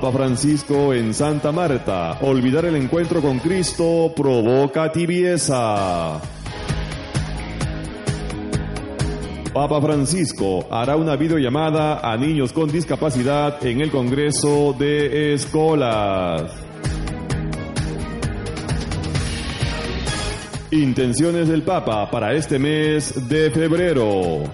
Papa Francisco en Santa Marta. Olvidar el encuentro con Cristo provoca tibieza. Papa Francisco hará una videollamada a niños con discapacidad en el Congreso de Escolas. Intenciones del Papa para este mes de febrero.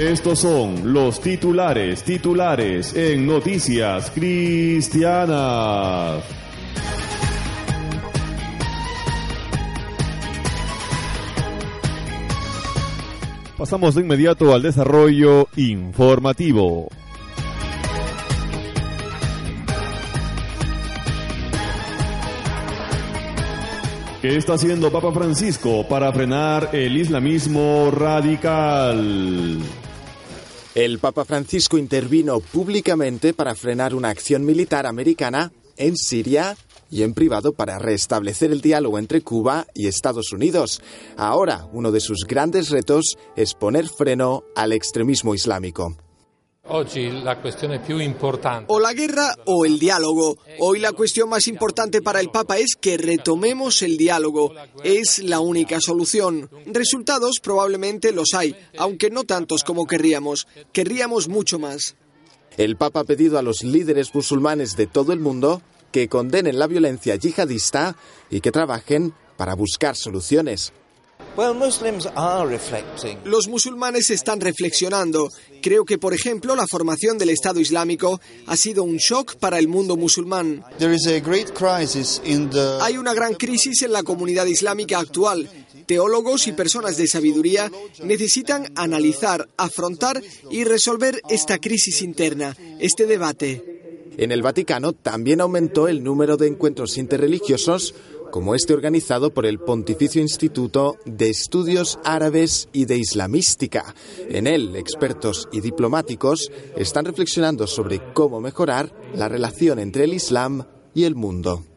Estos son los titulares, titulares en Noticias Cristianas. Pasamos de inmediato al desarrollo informativo. ¿Qué está haciendo Papa Francisco para frenar el islamismo radical? El Papa Francisco intervino públicamente para frenar una acción militar americana en Siria y en privado para restablecer el diálogo entre Cuba y Estados Unidos. Ahora, uno de sus grandes retos es poner freno al extremismo islámico. O la guerra o el diálogo. Hoy la cuestión más importante para el Papa es que retomemos el diálogo. Es la única solución. Resultados probablemente los hay, aunque no tantos como querríamos. Querríamos mucho más. El Papa ha pedido a los líderes musulmanes de todo el mundo que condenen la violencia yihadista y que trabajen para buscar soluciones. Los musulmanes están reflexionando. Creo que, por ejemplo, la formación del Estado Islámico ha sido un shock para el mundo musulmán. Hay una gran crisis en la comunidad islámica actual. Teólogos y personas de sabiduría necesitan analizar, afrontar y resolver esta crisis interna, este debate. En el Vaticano también aumentó el número de encuentros interreligiosos como este organizado por el Pontificio Instituto de Estudios Árabes y de Islamística. En él, expertos y diplomáticos están reflexionando sobre cómo mejorar la relación entre el Islam y el mundo.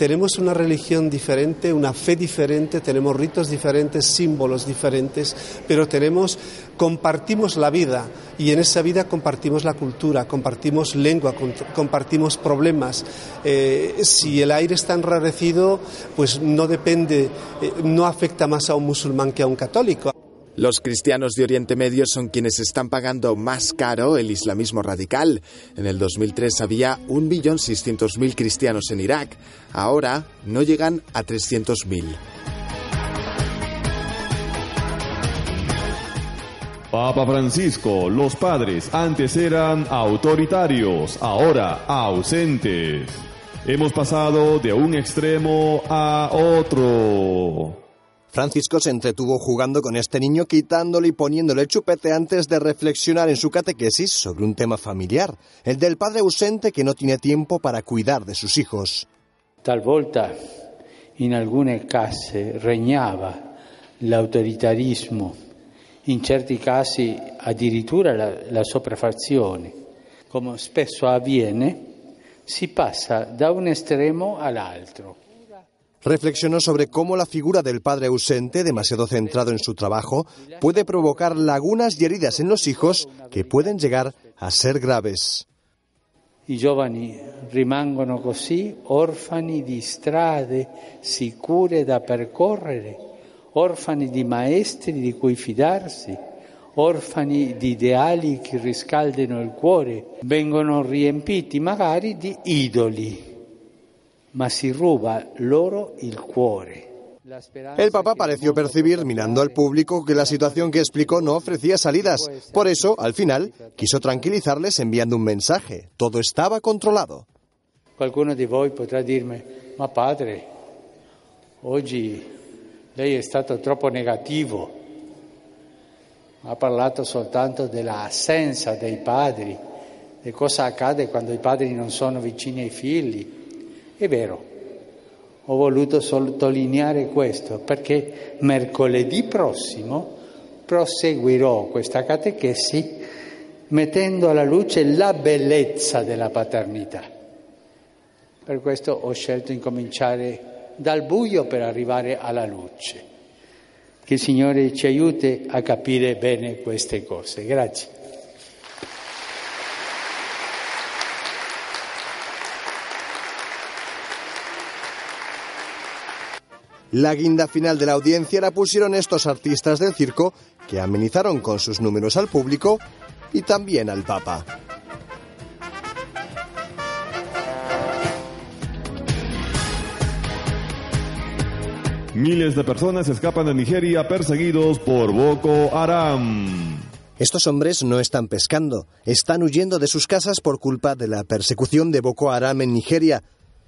Tenemos una religión diferente, una fe diferente, tenemos ritos diferentes, símbolos diferentes, pero tenemos, compartimos la vida y en esa vida compartimos la cultura, compartimos lengua, compartimos problemas. Eh, si el aire está enrarecido, pues no depende, eh, no afecta más a un musulmán que a un católico. Los cristianos de Oriente Medio son quienes están pagando más caro el islamismo radical. En el 2003 había 1.600.000 cristianos en Irak. Ahora no llegan a 300.000. Papa Francisco, los padres antes eran autoritarios, ahora ausentes. Hemos pasado de un extremo a otro. Francisco se entretuvo jugando con este niño, quitándole y poniéndole chupete antes de reflexionar en su catequesis sobre un tema familiar, el del padre ausente que no tiene tiempo para cuidar de sus hijos. Talvolta, in alcune case, regnava l'autoritarismo, in certi casi addirittura la, la sopraffazione. come spesso avviene, si passa da un estremo all'altro. Reflexionó sobre cómo la figura del padre ausente, demasiado centrado en su trabajo, puede provocar lagunas y heridas en los hijos que pueden llegar a ser graves. I giovani rimangono così orfani di strade sicure da percorrere, orfani di maestri di cui fidarsi, orfani di ideali che riscaldino il cuore, vengono riempiti magari di idoli, ma si ruba loro il cuore. El Papa pareció percibir, mirando al público, que la situación que explicó no ofrecía salidas. Por eso, al final, quiso tranquilizarles enviando un mensaje. Todo estaba controlado. Qualcuno di voi potrà dirmi, ma padre, oggi lei è stato troppo negativo, ha parlato soltanto dell'assenza dei padri, di cosa accade quando i padri non sono vicini ai figli. È vero, ho voluto sottolineare questo perché mercoledì prossimo proseguirò questa catechesi mettendo alla luce la bellezza della paternità. Per questo ho scelto di cominciare dal buio per arrivare alla luce. Che il Signore ci aiuti a capire bene queste cose. Grazie. La guinda final de la audiencia la pusieron estos artistas del circo que amenizaron con sus números al público y también al Papa. Miles de personas escapan de Nigeria perseguidos por Boko Haram. Estos hombres no están pescando, están huyendo de sus casas por culpa de la persecución de Boko Haram en Nigeria.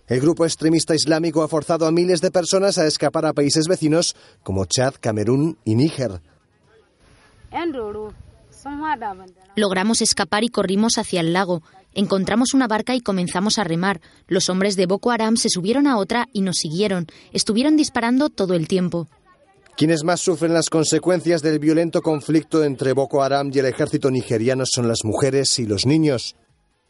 El grupo extremista islámico ha forzado a miles de personas a escapar a países vecinos como Chad, Camerún y Níger. Logramos escapar y corrimos hacia el lago. Encontramos una barca y comenzamos a remar. Los hombres de Boko Haram se subieron a otra y nos siguieron. Estuvieron disparando todo el tiempo. Quienes más sufren las consecuencias del violento conflicto entre Boko Haram y el ejército nigeriano son las mujeres y los niños.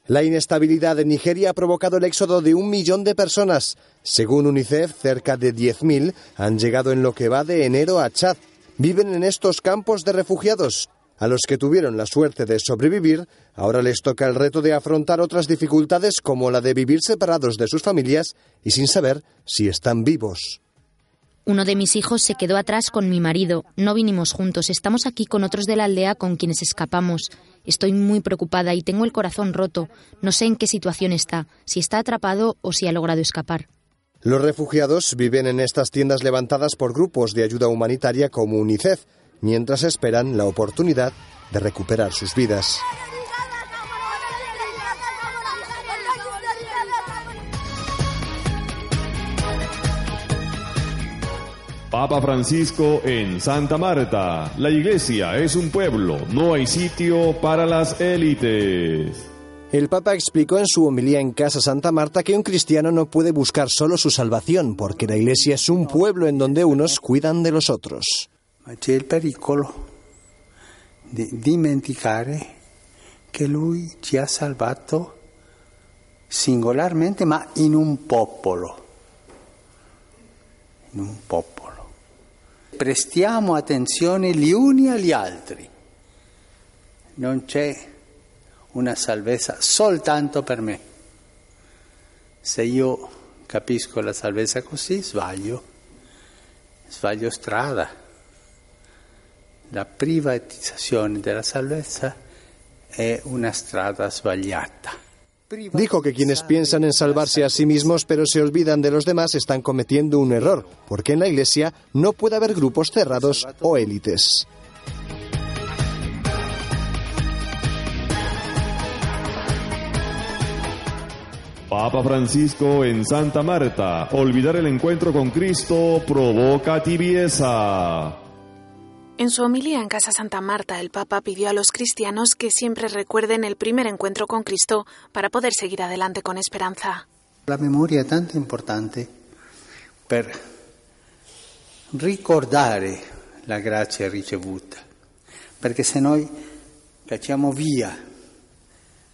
La inestabilidad en Nigeria ha provocado el éxodo de un millón de personas. Según UNICEF, cerca de 10.000 han llegado en lo que va de enero a Chad. Viven en estos campos de refugiados. A los que tuvieron la suerte de sobrevivir, ahora les toca el reto de afrontar otras dificultades como la de vivir separados de sus familias y sin saber si están vivos. Uno de mis hijos se quedó atrás con mi marido. No vinimos juntos. Estamos aquí con otros de la aldea con quienes escapamos. Estoy muy preocupada y tengo el corazón roto. No sé en qué situación está, si está atrapado o si ha logrado escapar. Los refugiados viven en estas tiendas levantadas por grupos de ayuda humanitaria como UNICEF, mientras esperan la oportunidad de recuperar sus vidas. Papa Francisco en Santa Marta. La iglesia es un pueblo, no hay sitio para las élites. El Papa explicó en su homilía en Casa Santa Marta que un cristiano no puede buscar solo su salvación, porque la iglesia es un pueblo en donde unos cuidan de los otros. Ma c'è il pericolo di dimenticare che lui ci ha salvato singolarmente, ma in un popolo. In un popolo. Prestiamo attenzione gli uni agli altri. Non c'è una salvezza soltanto per me. Se io capisco la salvezza così, sbaglio, sbaglio strada. La privatizzazione della salvezza è una strada sbagliata. Dijo que quienes piensan en salvarse a sí mismos pero se olvidan de los demás están cometiendo un error, porque en la Iglesia no puede haber grupos cerrados o élites. Papa Francisco en Santa Marta. Olvidar el encuentro con Cristo provoca tibieza. En su homilía en Casa Santa Marta, el Papa pidió a los cristianos que siempre recuerden el primer encuentro con Cristo para poder seguir adelante con esperanza. La memoria è tanto importante per ricordare la grazia ricevuta, perché se noi cacciamo via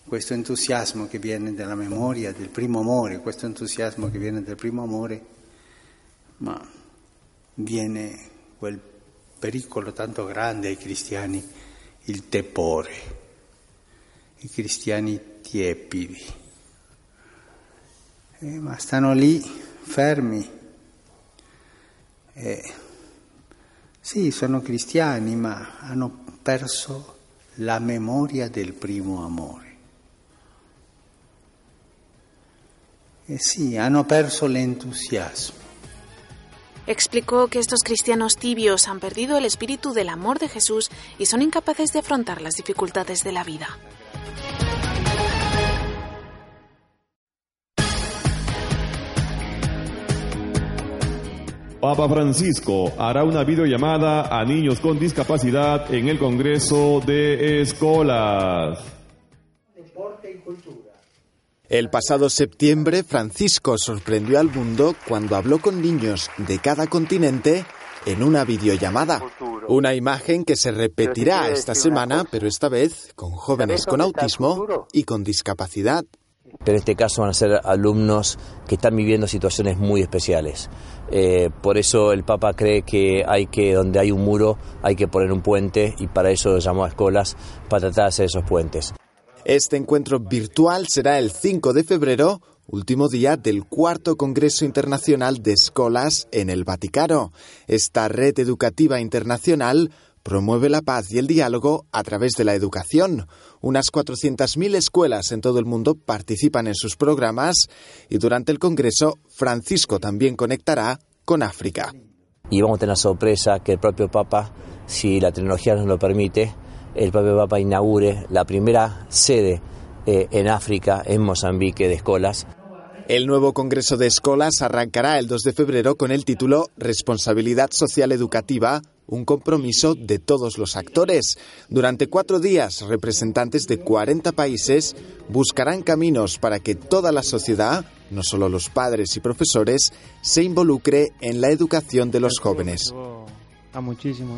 questo entusiasmo che viene dalla memoria del primo amore, questo entusiasmo che viene del primo amore, ma viene quel pericolo tanto grande ai cristiani, il tepore, i cristiani tiepidi, eh, ma stanno lì fermi. Eh, sì, sono cristiani, ma hanno perso la memoria del primo amore. Eh sì, hanno perso l'entusiasmo. Explicó que estos cristianos tibios han perdido el espíritu del amor de Jesús y son incapaces de afrontar las dificultades de la vida. Papa Francisco hará una videollamada a niños con discapacidad en el Congreso de Escolas. El pasado septiembre, Francisco sorprendió al mundo cuando habló con niños de cada continente en una videollamada. Una imagen que se repetirá esta semana, pero esta vez con jóvenes con autismo y con discapacidad. Pero en este caso van a ser alumnos que están viviendo situaciones muy especiales. Eh, por eso el Papa cree que hay que, donde hay un muro, hay que poner un puente y para eso llamó a escuelas para tratar de hacer esos puentes. Este encuentro virtual será el 5 de febrero, último día del cuarto Congreso Internacional de Escolas en el Vaticano. Esta red educativa internacional promueve la paz y el diálogo a través de la educación. Unas 400.000 escuelas en todo el mundo participan en sus programas y durante el Congreso Francisco también conectará con África. Y vamos a tener la sorpresa que el propio Papa, si la tecnología nos lo permite, el propio Papa inaugure la primera sede eh, en África, en Mozambique, de escuelas. El nuevo Congreso de Escolas arrancará el 2 de febrero con el título Responsabilidad Social Educativa, un compromiso de todos los actores. Durante cuatro días, representantes de 40 países buscarán caminos para que toda la sociedad, no solo los padres y profesores, se involucre en la educación de los jóvenes. A muchísimo.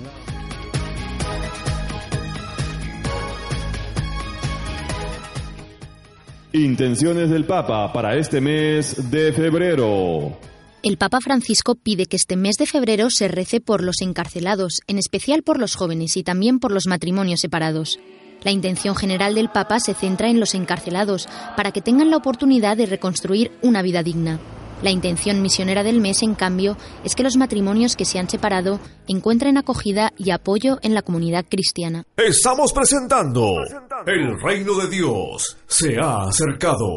Intenciones del Papa para este mes de febrero. El Papa Francisco pide que este mes de febrero se rece por los encarcelados, en especial por los jóvenes y también por los matrimonios separados. La intención general del Papa se centra en los encarcelados, para que tengan la oportunidad de reconstruir una vida digna. La intención misionera del mes, en cambio, es que los matrimonios que se han separado encuentren acogida y apoyo en la comunidad cristiana. Estamos presentando El reino de Dios se ha acercado.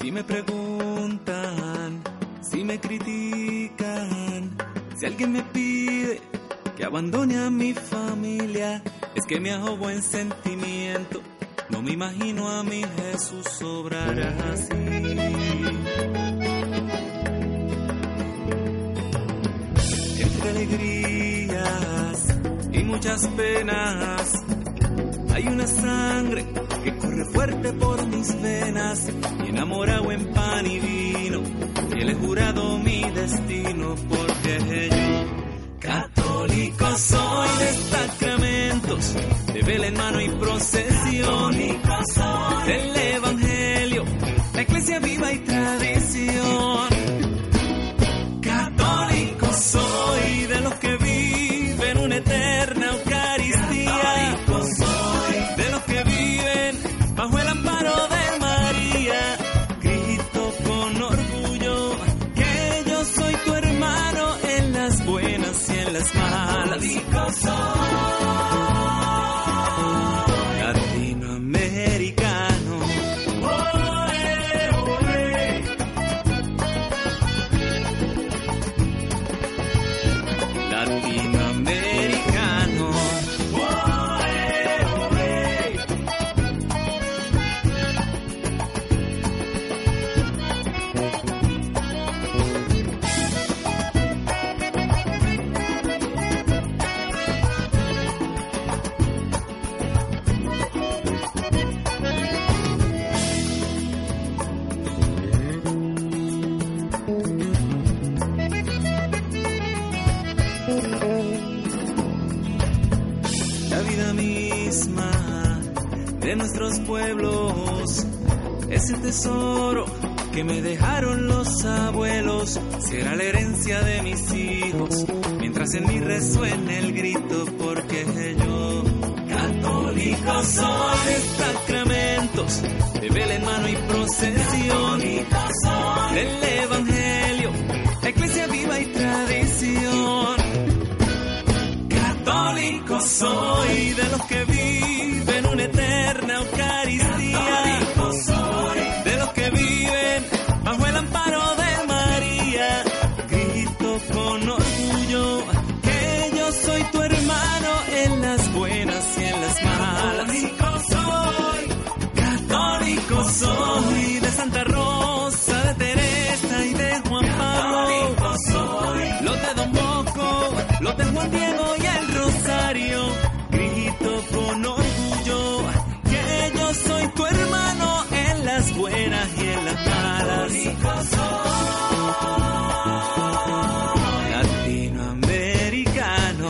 Si me preguntan, si me critican, si alguien me pide que abandone a mi familia, es que me hago buen sentimiento. No me imagino a mi Jesús obrar así. Entre alegrías y muchas penas, hay una sangre que corre fuerte por mis venas, y enamorado en pan y vino, y le he jurado mi destino, porque yo, católico soy. De sacramentos, de vela en mano y procesión, del evangelio, la iglesia viva y de nuestros pueblos. Ese tesoro que me dejaron los abuelos será la herencia de mis hijos. Mientras en mí resuene el grito, porque yo, católico soy, sacramentos, de vela en mano y procesión, del evangelio, iglesia viva y tradición. Católico soy de los que eterna Latinoamericano.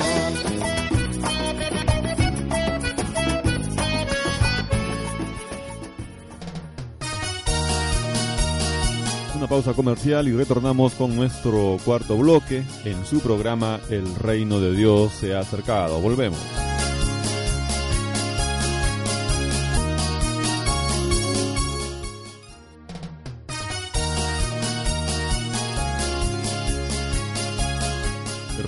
Una pausa comercial y retornamos con nuestro cuarto bloque en su programa El Reino de Dios se ha acercado. Volvemos.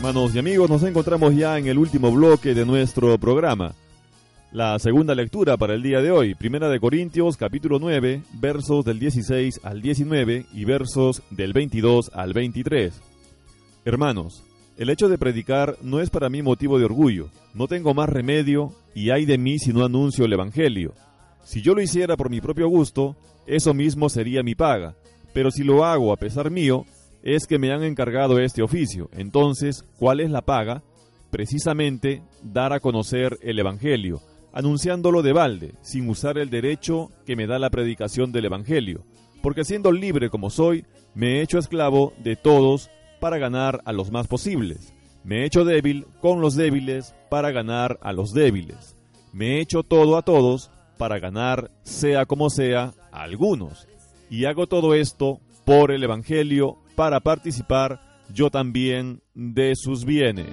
Hermanos y amigos, nos encontramos ya en el último bloque de nuestro programa. La segunda lectura para el día de hoy, Primera de Corintios, capítulo 9, versos del 16 al 19 y versos del 22 al 23. Hermanos, el hecho de predicar no es para mí motivo de orgullo. No tengo más remedio y hay de mí si no anuncio el Evangelio. Si yo lo hiciera por mi propio gusto, eso mismo sería mi paga. Pero si lo hago a pesar mío, es que me han encargado este oficio. Entonces, ¿cuál es la paga? Precisamente dar a conocer el Evangelio, anunciándolo de balde, sin usar el derecho que me da la predicación del Evangelio. Porque siendo libre como soy, me he hecho esclavo de todos para ganar a los más posibles. Me he hecho débil con los débiles para ganar a los débiles. Me he hecho todo a todos para ganar, sea como sea, a algunos. Y hago todo esto por el Evangelio para participar yo también de sus bienes.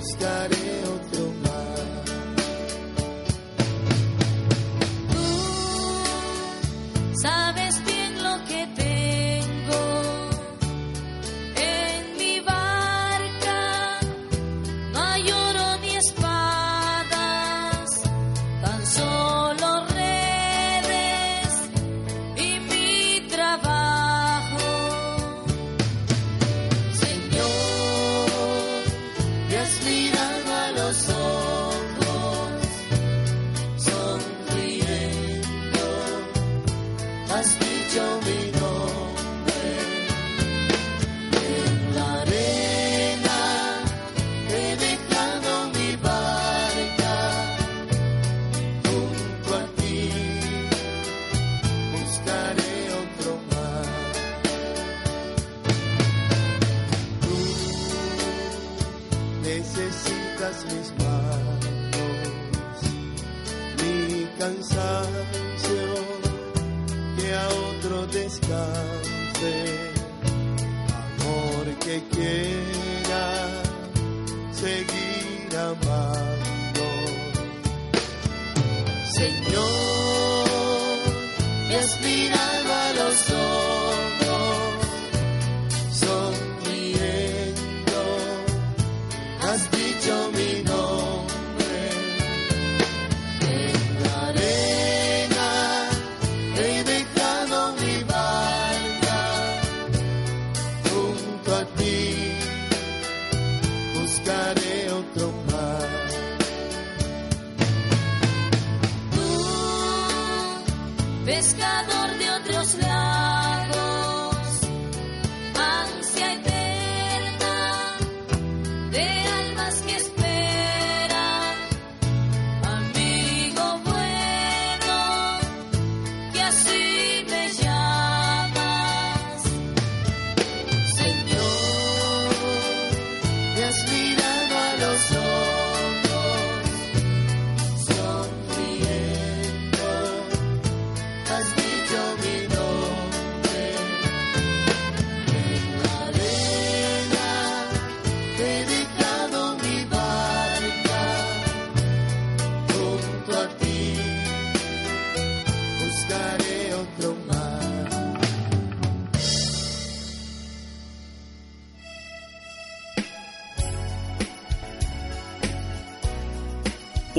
Buscaré otro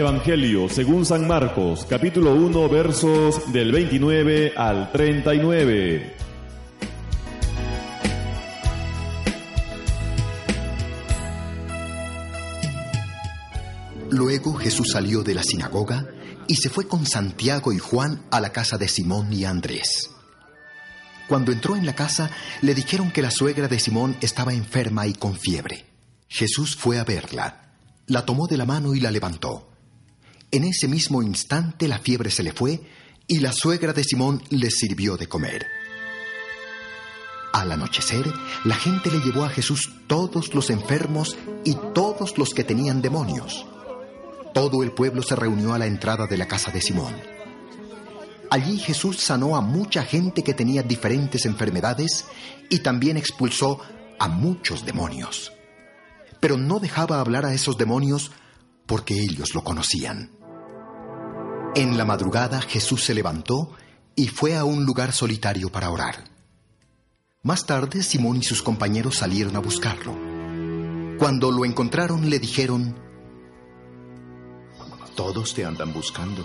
Evangelio según San Marcos, capítulo 1, versos del 29 al 39. Luego Jesús salió de la sinagoga y se fue con Santiago y Juan a la casa de Simón y Andrés. Cuando entró en la casa, le dijeron que la suegra de Simón estaba enferma y con fiebre. Jesús fue a verla, la tomó de la mano y la levantó. En ese mismo instante la fiebre se le fue y la suegra de Simón le sirvió de comer. Al anochecer, la gente le llevó a Jesús todos los enfermos y todos los que tenían demonios. Todo el pueblo se reunió a la entrada de la casa de Simón. Allí Jesús sanó a mucha gente que tenía diferentes enfermedades y también expulsó a muchos demonios. Pero no dejaba hablar a esos demonios porque ellos lo conocían. En la madrugada Jesús se levantó y fue a un lugar solitario para orar. Más tarde Simón y sus compañeros salieron a buscarlo. Cuando lo encontraron le dijeron, Todos te andan buscando.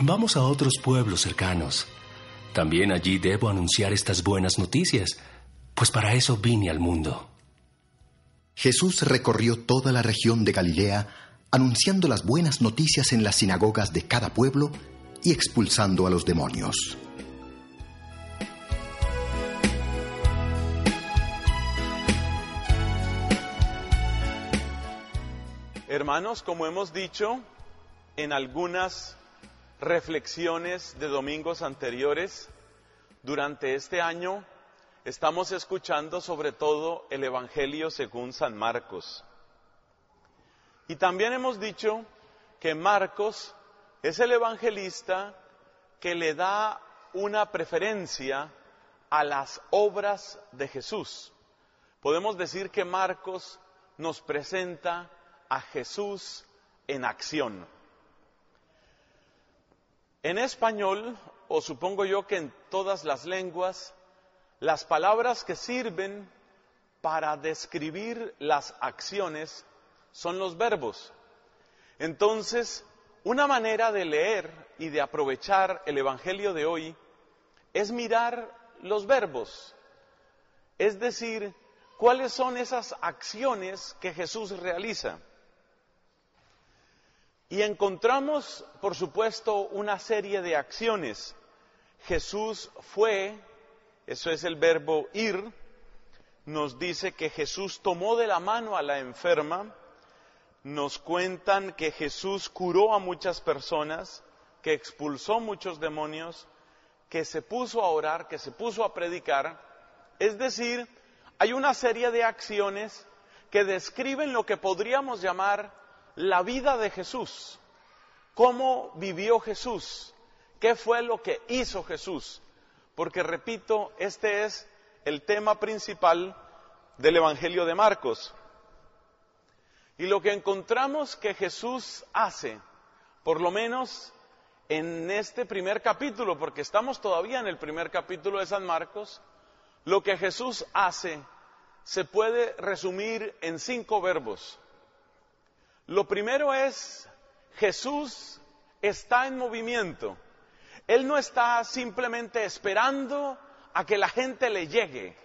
Vamos a otros pueblos cercanos. También allí debo anunciar estas buenas noticias, pues para eso vine al mundo. Jesús recorrió toda la región de Galilea anunciando las buenas noticias en las sinagogas de cada pueblo y expulsando a los demonios. Hermanos, como hemos dicho en algunas reflexiones de domingos anteriores, durante este año estamos escuchando sobre todo el Evangelio según San Marcos. Y también hemos dicho que Marcos es el evangelista que le da una preferencia a las obras de Jesús. Podemos decir que Marcos nos presenta a Jesús en acción. En español, o supongo yo que en todas las lenguas, las palabras que sirven para describir las acciones son los verbos. Entonces, una manera de leer y de aprovechar el Evangelio de hoy es mirar los verbos, es decir, cuáles son esas acciones que Jesús realiza. Y encontramos, por supuesto, una serie de acciones. Jesús fue, eso es el verbo ir, nos dice que Jesús tomó de la mano a la enferma, nos cuentan que Jesús curó a muchas personas, que expulsó muchos demonios, que se puso a orar, que se puso a predicar. Es decir, hay una serie de acciones que describen lo que podríamos llamar la vida de Jesús, cómo vivió Jesús, qué fue lo que hizo Jesús, porque repito, este es el tema principal del Evangelio de Marcos. Y lo que encontramos que Jesús hace, por lo menos en este primer capítulo, porque estamos todavía en el primer capítulo de San Marcos, lo que Jesús hace se puede resumir en cinco verbos. Lo primero es, Jesús está en movimiento. Él no está simplemente esperando a que la gente le llegue.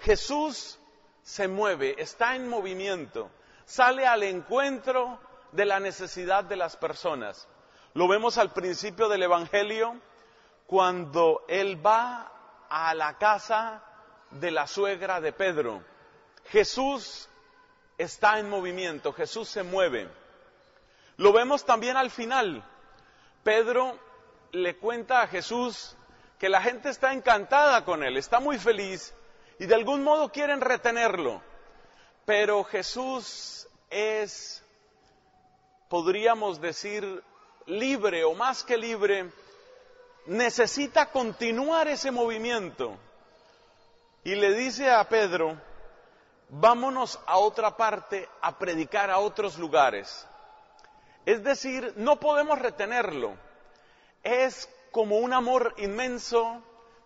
Jesús se mueve, está en movimiento, sale al encuentro de la necesidad de las personas. Lo vemos al principio del Evangelio cuando Él va a la casa de la suegra de Pedro. Jesús está en movimiento, Jesús se mueve. Lo vemos también al final. Pedro le cuenta a Jesús que la gente está encantada con él, está muy feliz y de algún modo quieren retenerlo. Pero Jesús es, podríamos decir, libre o más que libre, necesita continuar ese movimiento. Y le dice a Pedro, vámonos a otra parte a predicar a otros lugares. Es decir, no podemos retenerlo. Es como un amor inmenso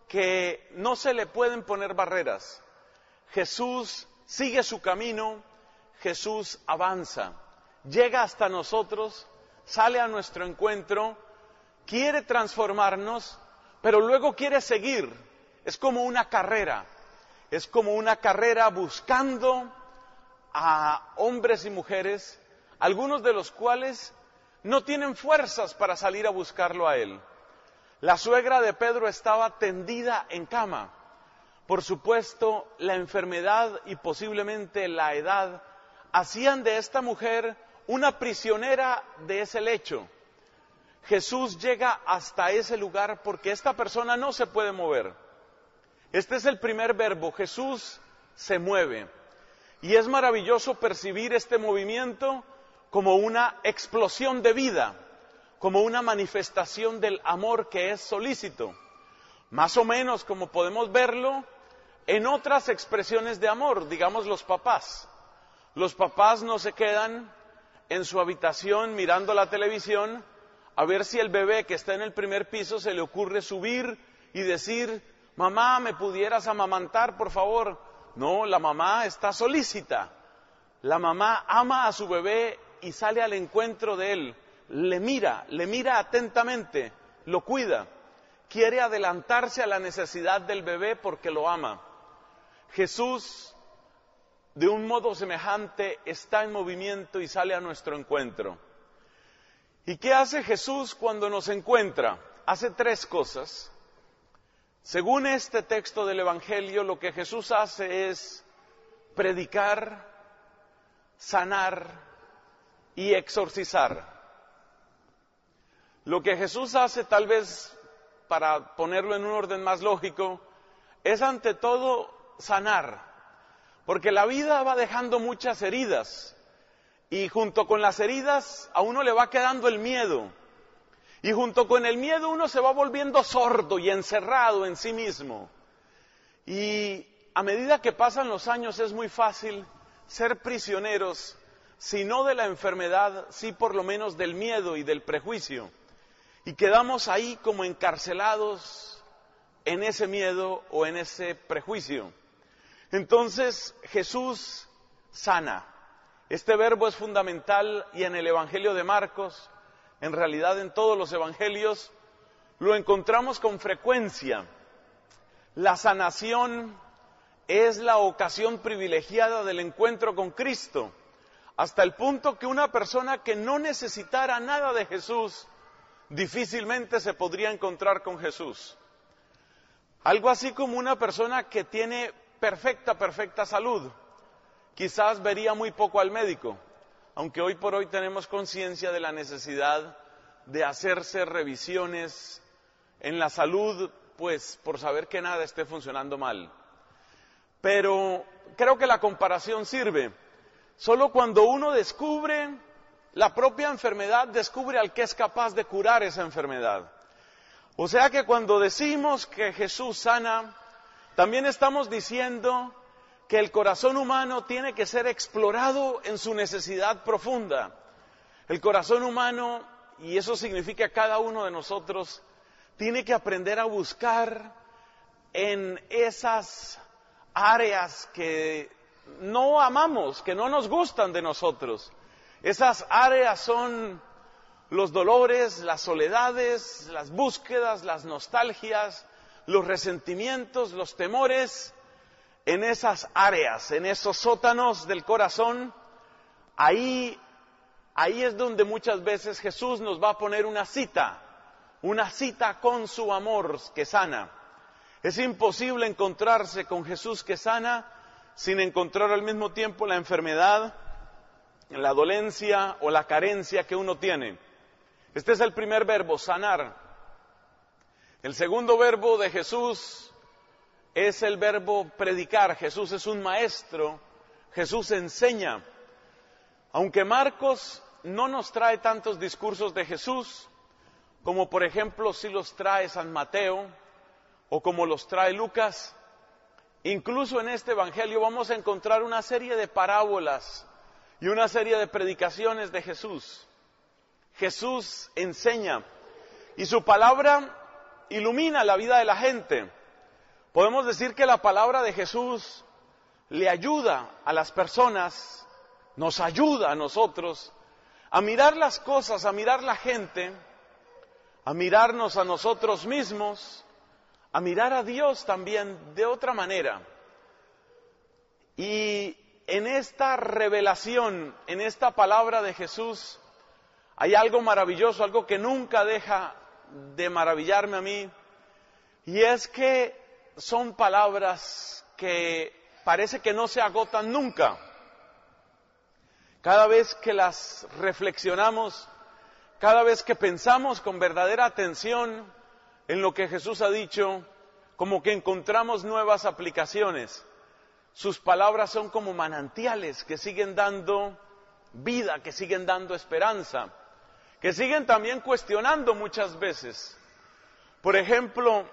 que no se le pueden poner barreras. Jesús sigue su camino, Jesús avanza, llega hasta nosotros sale a nuestro encuentro, quiere transformarnos, pero luego quiere seguir. Es como una carrera, es como una carrera buscando a hombres y mujeres, algunos de los cuales no tienen fuerzas para salir a buscarlo a él. La suegra de Pedro estaba tendida en cama. Por supuesto, la enfermedad y posiblemente la edad hacían de esta mujer una prisionera de ese lecho. Jesús llega hasta ese lugar porque esta persona no se puede mover. Este es el primer verbo, Jesús se mueve. Y es maravilloso percibir este movimiento como una explosión de vida, como una manifestación del amor que es solícito. Más o menos como podemos verlo en otras expresiones de amor, digamos los papás. Los papás no se quedan en su habitación mirando la televisión a ver si el bebé que está en el primer piso se le ocurre subir y decir, mamá, ¿me pudieras amamantar, por favor? No, la mamá está solícita. La mamá ama a su bebé y sale al encuentro de él, le mira, le mira atentamente, lo cuida, quiere adelantarse a la necesidad del bebé porque lo ama. Jesús de un modo semejante está en movimiento y sale a nuestro encuentro. ¿Y qué hace Jesús cuando nos encuentra? Hace tres cosas. Según este texto del Evangelio, lo que Jesús hace es predicar, sanar y exorcizar. Lo que Jesús hace, tal vez para ponerlo en un orden más lógico, es ante todo sanar, porque la vida va dejando muchas heridas y junto con las heridas a uno le va quedando el miedo. Y junto con el miedo uno se va volviendo sordo y encerrado en sí mismo. Y a medida que pasan los años es muy fácil ser prisioneros, si no de la enfermedad, sí por lo menos del miedo y del prejuicio. Y quedamos ahí como encarcelados en ese miedo o en ese prejuicio. Entonces Jesús sana. Este verbo es fundamental y en el Evangelio de Marcos, en realidad en todos los Evangelios, lo encontramos con frecuencia. La sanación es la ocasión privilegiada del encuentro con Cristo, hasta el punto que una persona que no necesitara nada de Jesús difícilmente se podría encontrar con Jesús. Algo así como una persona que tiene perfecta, perfecta salud, quizás vería muy poco al médico, aunque hoy por hoy tenemos conciencia de la necesidad de hacerse revisiones en la salud, pues por saber que nada esté funcionando mal. pero creo que la comparación sirve. Solo cuando uno descubre la propia enfermedad, descubre al que es capaz de curar esa enfermedad. O sea que cuando decimos que Jesús sana, también estamos diciendo que el corazón humano tiene que ser explorado en su necesidad profunda. El corazón humano, y eso significa cada uno de nosotros, tiene que aprender a buscar en esas áreas que no amamos, que no nos gustan de nosotros. Esas áreas son los dolores, las soledades, las búsquedas, las nostalgias, los resentimientos, los temores. En esas áreas, en esos sótanos del corazón, ahí, ahí es donde muchas veces Jesús nos va a poner una cita, una cita con su amor que sana. Es imposible encontrarse con Jesús que sana sin encontrar al mismo tiempo la enfermedad, la dolencia o la carencia que uno tiene. Este es el primer verbo, sanar. El segundo verbo de Jesús es el verbo predicar. Jesús es un maestro, Jesús enseña. Aunque Marcos no nos trae tantos discursos de Jesús, como por ejemplo si los trae San Mateo, o como los trae Lucas, incluso en este Evangelio vamos a encontrar una serie de parábolas y una serie de predicaciones de Jesús. Jesús enseña y su palabra ilumina la vida de la gente. Podemos decir que la palabra de Jesús le ayuda a las personas, nos ayuda a nosotros a mirar las cosas, a mirar la gente, a mirarnos a nosotros mismos a mirar a Dios también de otra manera. Y en esta revelación, en esta palabra de Jesús, hay algo maravilloso, algo que nunca deja de maravillarme a mí, y es que son palabras que parece que no se agotan nunca. Cada vez que las reflexionamos, cada vez que pensamos con verdadera atención, en lo que Jesús ha dicho, como que encontramos nuevas aplicaciones. Sus palabras son como manantiales que siguen dando vida, que siguen dando esperanza, que siguen también cuestionando muchas veces. Por ejemplo,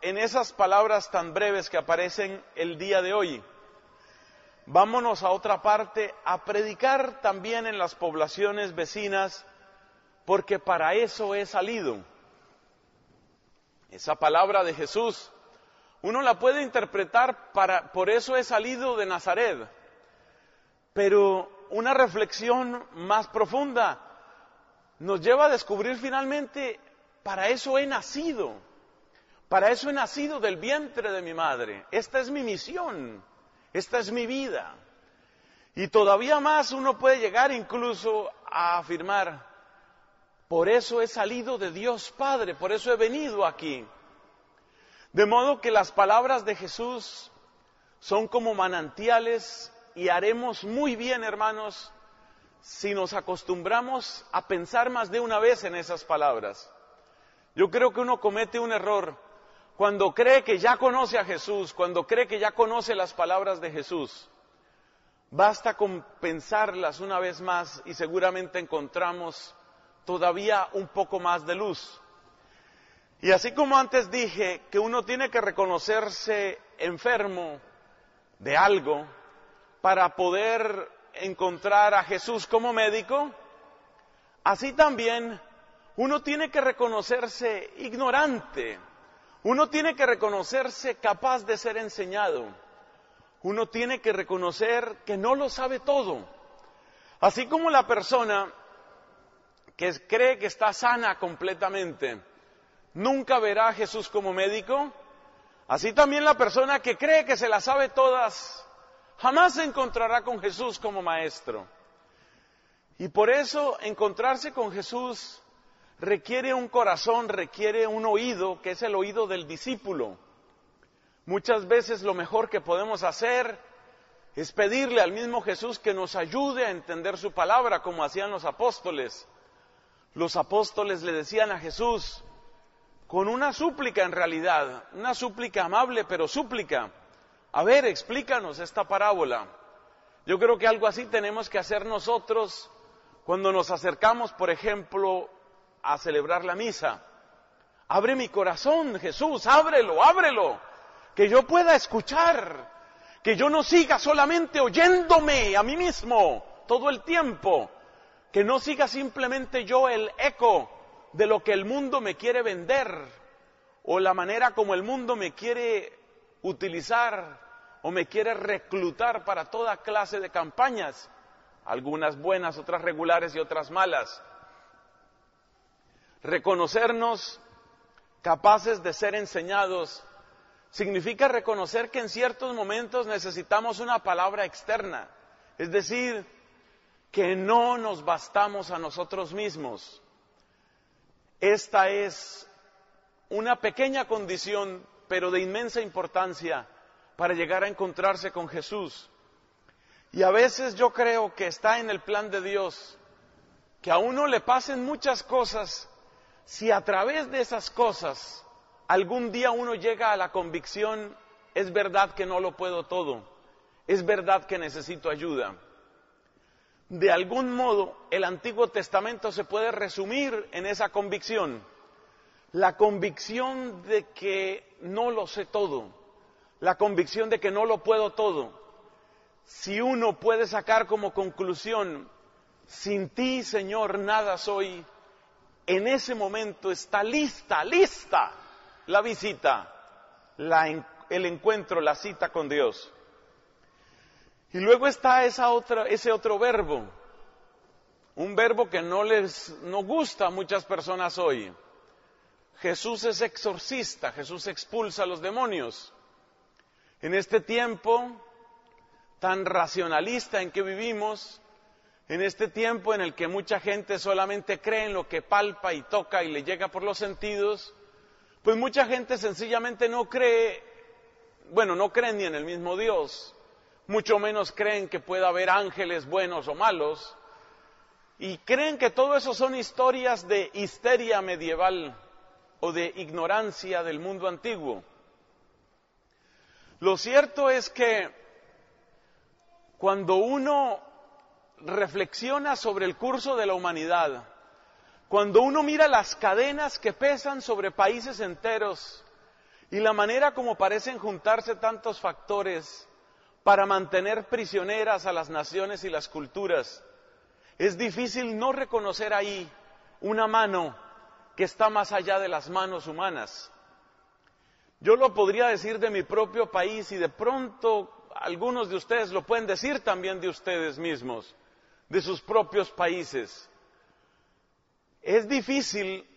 en esas palabras tan breves que aparecen el día de hoy, vámonos a otra parte a predicar también en las poblaciones vecinas, porque para eso he salido esa palabra de Jesús, uno la puede interpretar para, por eso he salido de Nazaret. Pero una reflexión más profunda nos lleva a descubrir finalmente, para eso he nacido. Para eso he nacido del vientre de mi madre. Esta es mi misión. Esta es mi vida. Y todavía más uno puede llegar incluso a afirmar, por eso he salido de Dios Padre, por eso he venido aquí. De modo que las palabras de Jesús son como manantiales y haremos muy bien, hermanos, si nos acostumbramos a pensar más de una vez en esas palabras. Yo creo que uno comete un error cuando cree que ya conoce a Jesús, cuando cree que ya conoce las palabras de Jesús. Basta con pensarlas una vez más y seguramente encontramos todavía un poco más de luz. Y así como antes dije que uno tiene que reconocerse enfermo de algo para poder encontrar a Jesús como médico, así también uno tiene que reconocerse ignorante, uno tiene que reconocerse capaz de ser enseñado, uno tiene que reconocer que no lo sabe todo. Así como la persona que cree que está sana completamente, nunca verá a Jesús como médico, así también la persona que cree que se las sabe todas, jamás se encontrará con Jesús como maestro. Y por eso encontrarse con Jesús requiere un corazón, requiere un oído, que es el oído del discípulo. Muchas veces lo mejor que podemos hacer es pedirle al mismo Jesús que nos ayude a entender su palabra, como hacían los apóstoles los apóstoles le decían a Jesús, con una súplica en realidad, una súplica amable, pero súplica, a ver, explícanos esta parábola. Yo creo que algo así tenemos que hacer nosotros cuando nos acercamos, por ejemplo, a celebrar la misa. Abre mi corazón, Jesús, ábrelo, ábrelo, que yo pueda escuchar, que yo no siga solamente oyéndome a mí mismo todo el tiempo, que no siga simplemente yo el eco de lo que el mundo me quiere vender o la manera como el mundo me quiere utilizar o me quiere reclutar para toda clase de campañas, algunas buenas, otras regulares y otras malas. Reconocernos capaces de ser enseñados significa reconocer que en ciertos momentos necesitamos una palabra externa, es decir, que no nos bastamos a nosotros mismos. Esta es una pequeña condición, pero de inmensa importancia para llegar a encontrarse con Jesús. Y a veces yo creo que está en el plan de Dios que a uno le pasen muchas cosas si a través de esas cosas algún día uno llega a la convicción, es verdad que no lo puedo todo, es verdad que necesito ayuda. De algún modo, el Antiguo Testamento se puede resumir en esa convicción, la convicción de que no lo sé todo, la convicción de que no lo puedo todo. Si uno puede sacar como conclusión, sin ti, Señor, nada soy, en ese momento está lista, lista la visita, el encuentro, la cita con Dios. Y luego está esa otra, ese otro verbo, un verbo que no les no gusta a muchas personas hoy. Jesús es exorcista, Jesús expulsa a los demonios. En este tiempo tan racionalista en que vivimos, en este tiempo en el que mucha gente solamente cree en lo que palpa y toca y le llega por los sentidos, pues mucha gente sencillamente no cree, bueno, no creen ni en el mismo Dios, mucho menos creen que pueda haber ángeles buenos o malos, y creen que todo eso son historias de histeria medieval o de ignorancia del mundo antiguo. Lo cierto es que cuando uno reflexiona sobre el curso de la humanidad, cuando uno mira las cadenas que pesan sobre países enteros y la manera como parecen juntarse tantos factores para mantener prisioneras a las naciones y las culturas, es difícil no reconocer ahí una mano que está más allá de las manos humanas. Yo lo podría decir de mi propio país y de pronto algunos de ustedes lo pueden decir también de ustedes mismos de sus propios países. Es difícil,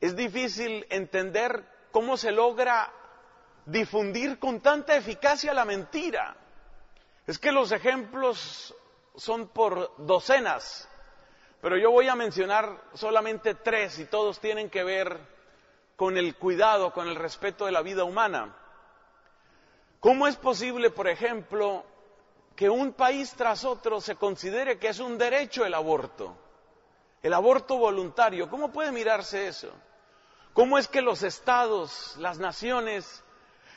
es difícil entender cómo se logra difundir con tanta eficacia la mentira. Es que los ejemplos son por docenas, pero yo voy a mencionar solamente tres y todos tienen que ver con el cuidado, con el respeto de la vida humana. ¿Cómo es posible, por ejemplo, que un país tras otro se considere que es un derecho el aborto, el aborto voluntario. ¿Cómo puede mirarse eso? ¿Cómo es que los estados, las naciones,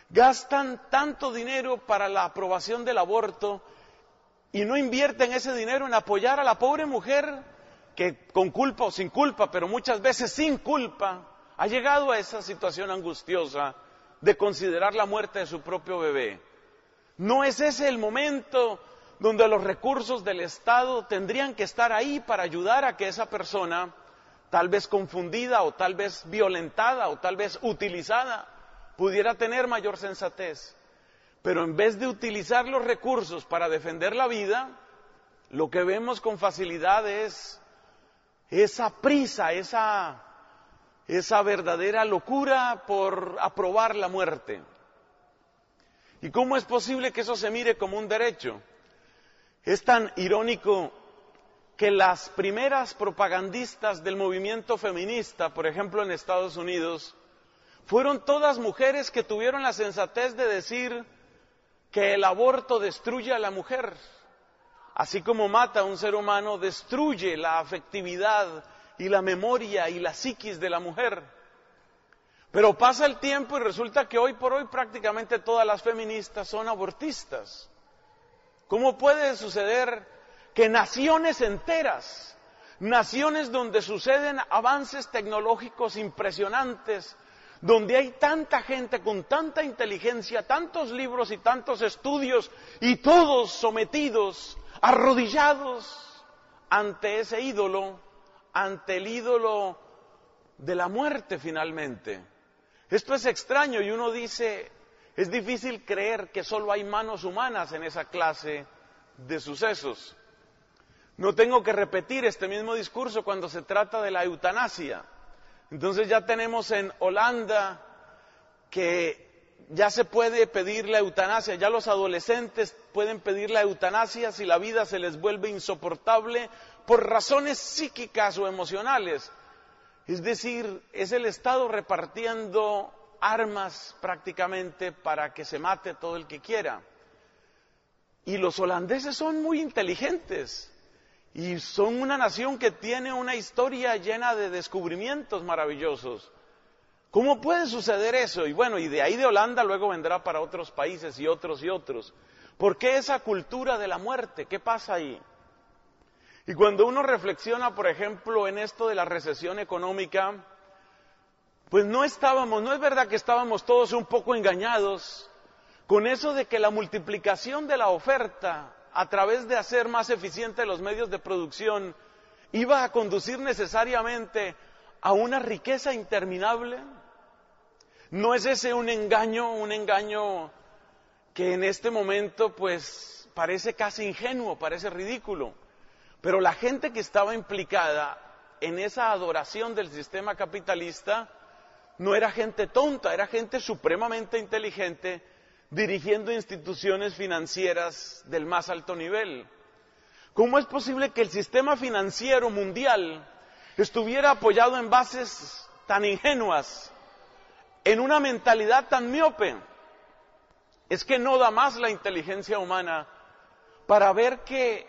gastan tanto dinero para la aprobación del aborto y no invierten ese dinero en apoyar a la pobre mujer que con culpa o sin culpa, pero muchas veces sin culpa, ha llegado a esa situación angustiosa de considerar la muerte de su propio bebé? ¿No es ese el momento donde los recursos del Estado tendrían que estar ahí para ayudar a que esa persona, tal vez confundida o tal vez violentada o tal vez utilizada, pudiera tener mayor sensatez? Pero en vez de utilizar los recursos para defender la vida, lo que vemos con facilidad es esa prisa, esa, esa verdadera locura por aprobar la muerte. ¿Y cómo es posible que eso se mire como un derecho? Es tan irónico que las primeras propagandistas del movimiento feminista, por ejemplo en Estados Unidos, fueron todas mujeres que tuvieron la sensatez de decir que el aborto destruye a la mujer. Así como mata a un ser humano, destruye la afectividad y la memoria y la psiquis de la mujer. Pero pasa el tiempo y resulta que hoy por hoy prácticamente todas las feministas son abortistas. ¿Cómo puede suceder que naciones enteras, naciones donde suceden avances tecnológicos impresionantes, donde hay tanta gente con tanta inteligencia, tantos libros y tantos estudios, y todos sometidos, arrodillados ante ese ídolo, ante el ídolo de la muerte finalmente. Esto es extraño y uno dice, es difícil creer que solo hay manos humanas en esa clase de sucesos. No tengo que repetir este mismo discurso cuando se trata de la eutanasia. Entonces ya tenemos en Holanda que ya se puede pedir la eutanasia, ya los adolescentes pueden pedir la eutanasia si la vida se les vuelve insoportable por razones psíquicas o emocionales. Es decir, es el Estado repartiendo armas prácticamente para que se mate todo el que quiera. Y los holandeses son muy inteligentes y son una nación que tiene una historia llena de descubrimientos maravillosos. ¿Cómo puede suceder eso? Y bueno, y de ahí de Holanda luego vendrá para otros países y otros y otros. ¿Por qué esa cultura de la muerte? ¿Qué pasa ahí? Y cuando uno reflexiona, por ejemplo, en esto de la recesión económica, pues no estábamos, no es verdad que estábamos todos un poco engañados con eso de que la multiplicación de la oferta a través de hacer más eficientes los medios de producción iba a conducir necesariamente a una riqueza interminable. ¿No es ese un engaño, un engaño que en este momento pues parece casi ingenuo, parece ridículo? Pero la gente que estaba implicada en esa adoración del sistema capitalista no era gente tonta, era gente supremamente inteligente dirigiendo instituciones financieras del más alto nivel. ¿Cómo es posible que el sistema financiero mundial estuviera apoyado en bases tan ingenuas, en una mentalidad tan miope? Es que no da más la inteligencia humana para ver que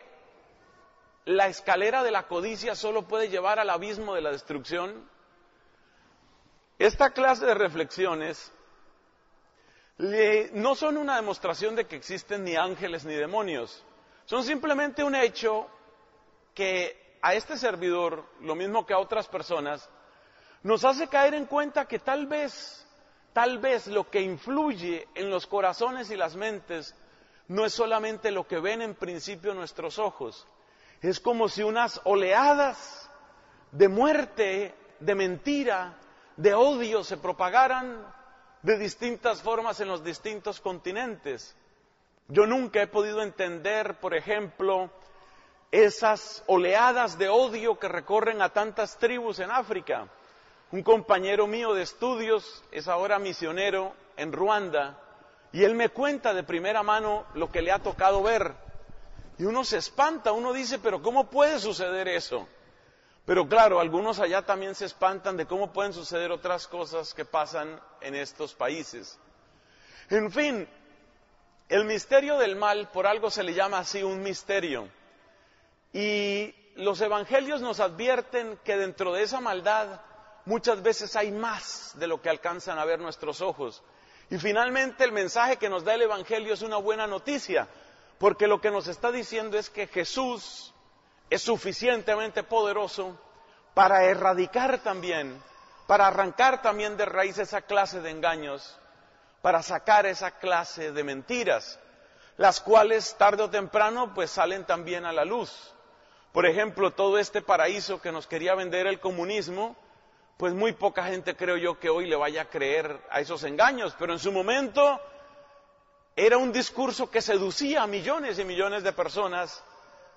la escalera de la codicia solo puede llevar al abismo de la destrucción? Esta clase de reflexiones no son una demostración de que existen ni ángeles ni demonios, son simplemente un hecho que a este servidor, lo mismo que a otras personas, nos hace caer en cuenta que tal vez, tal vez lo que influye en los corazones y las mentes no es solamente lo que ven en principio nuestros ojos, es como si unas oleadas de muerte, de mentira, de odio se propagaran de distintas formas en los distintos continentes. Yo nunca he podido entender, por ejemplo, esas oleadas de odio que recorren a tantas tribus en África. Un compañero mío de estudios es ahora misionero en Ruanda y él me cuenta de primera mano lo que le ha tocado ver. Y uno se espanta, uno dice, pero ¿cómo puede suceder eso? Pero claro, algunos allá también se espantan de cómo pueden suceder otras cosas que pasan en estos países. En fin, el misterio del mal, por algo se le llama así un misterio. Y los evangelios nos advierten que dentro de esa maldad muchas veces hay más de lo que alcanzan a ver nuestros ojos. Y finalmente el mensaje que nos da el Evangelio es una buena noticia, porque lo que nos está diciendo es que Jesús es suficientemente poderoso para erradicar también, para arrancar también de raíz esa clase de engaños, para sacar esa clase de mentiras, las cuales tarde o temprano pues salen también a la luz. Por ejemplo, todo este paraíso que nos quería vender el comunismo, pues muy poca gente creo yo que hoy le vaya a creer a esos engaños, pero en su momento era un discurso que seducía a millones y millones de personas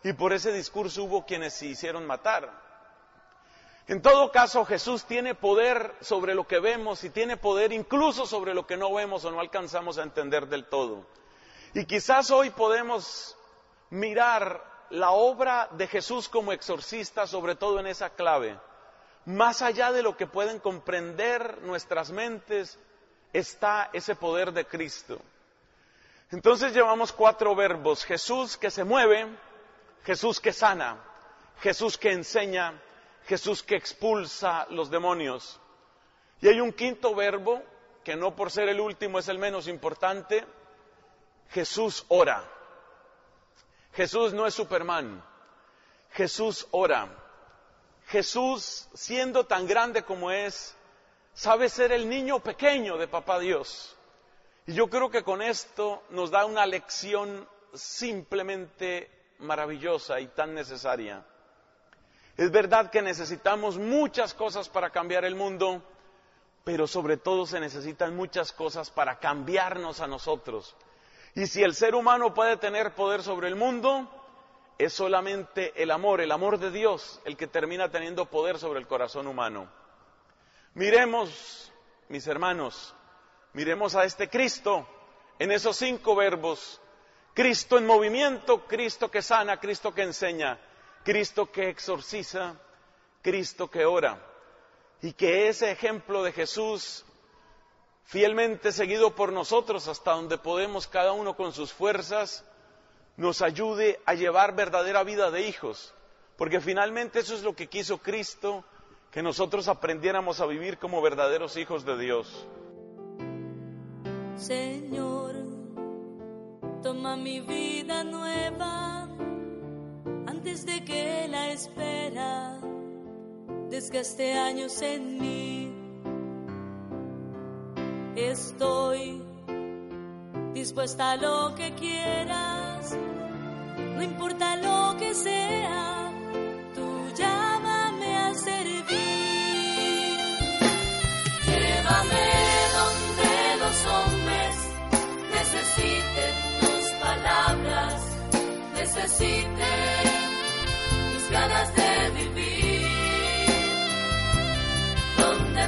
y por ese discurso hubo quienes se hicieron matar. En todo caso, Jesús tiene poder sobre lo que vemos y tiene poder incluso sobre lo que no vemos o no alcanzamos a entender del todo. Y quizás hoy podemos mirar la obra de Jesús como exorcista, sobre todo en esa clave. Más allá de lo que pueden comprender nuestras mentes, está ese poder de Cristo. Entonces llevamos cuatro verbos. Jesús que se mueve, Jesús que sana, Jesús que enseña, Jesús que expulsa los demonios. Y hay un quinto verbo, que no por ser el último es el menos importante, Jesús ora. Jesús no es Superman, Jesús ora. Jesús, siendo tan grande como es, sabe ser el niño pequeño de Papá Dios. Y yo creo que con esto nos da una lección simplemente maravillosa y tan necesaria. Es verdad que necesitamos muchas cosas para cambiar el mundo, pero sobre todo se necesitan muchas cosas para cambiarnos a nosotros. Y si el ser humano puede tener poder sobre el mundo, es solamente el amor, el amor de Dios, el que termina teniendo poder sobre el corazón humano. Miremos, mis hermanos, miremos a este Cristo en esos cinco verbos. Cristo en movimiento, Cristo que sana, Cristo que enseña, Cristo que exorciza, Cristo que ora. Y que ese ejemplo de Jesús, fielmente seguido por nosotros hasta donde podemos cada uno con sus fuerzas, nos ayude a llevar verdadera vida de hijos. Porque finalmente eso es lo que quiso Cristo, que nosotros aprendiéramos a vivir como verdaderos hijos de Dios. Señor, toma mi vida nueva antes de que la espera desgaste años en mí. Estoy dispuesta a lo que quieras, no importa lo que sea, tú llámame a servir. Llévame donde los hombres necesiten tus palabras, necesiten mis ganas de vivir. Donde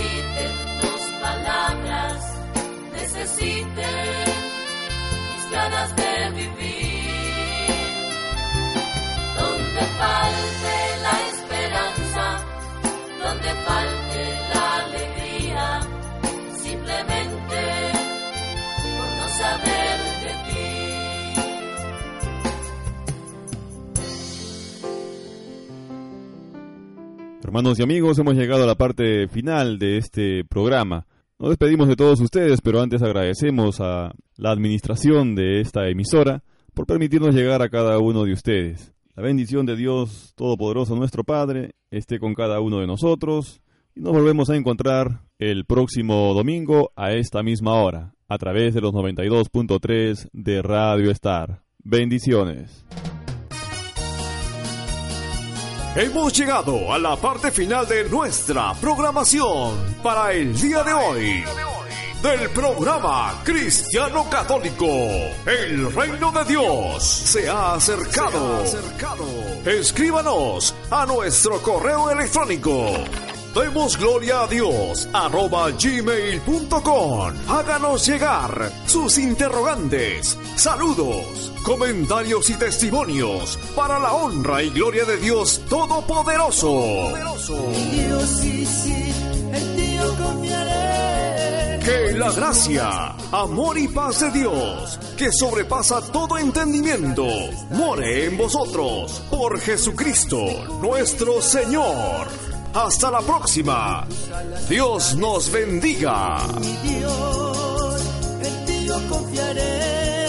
necesiten tus palabras, necesiten mis ganas de vivir. Donde falte la esperanza, donde falte Hermanos y amigos, hemos llegado a la parte final de este programa. Nos despedimos de todos ustedes, pero antes agradecemos a la administración de esta emisora por permitirnos llegar a cada uno de ustedes. La bendición de Dios Todopoderoso, nuestro Padre, esté con cada uno de nosotros y nos volvemos a encontrar el próximo domingo a esta misma hora, a través de los 92.3 de Radio Star. Bendiciones. Hemos llegado a la parte final de nuestra programación para el día de hoy. Del programa Cristiano Católico, el reino de Dios se ha acercado. Escríbanos a nuestro correo electrónico. Demos gloria a Dios arroba gmail.com. Háganos llegar sus interrogantes, saludos, comentarios y testimonios para la honra y gloria de Dios Todopoderoso. Dios sí, sí, en ti yo confiaré. Que la gracia, amor y paz de Dios, que sobrepasa todo entendimiento, more en vosotros por Jesucristo nuestro Señor. Hasta la próxima. Dios nos bendiga. Dios, en ti yo confiaré.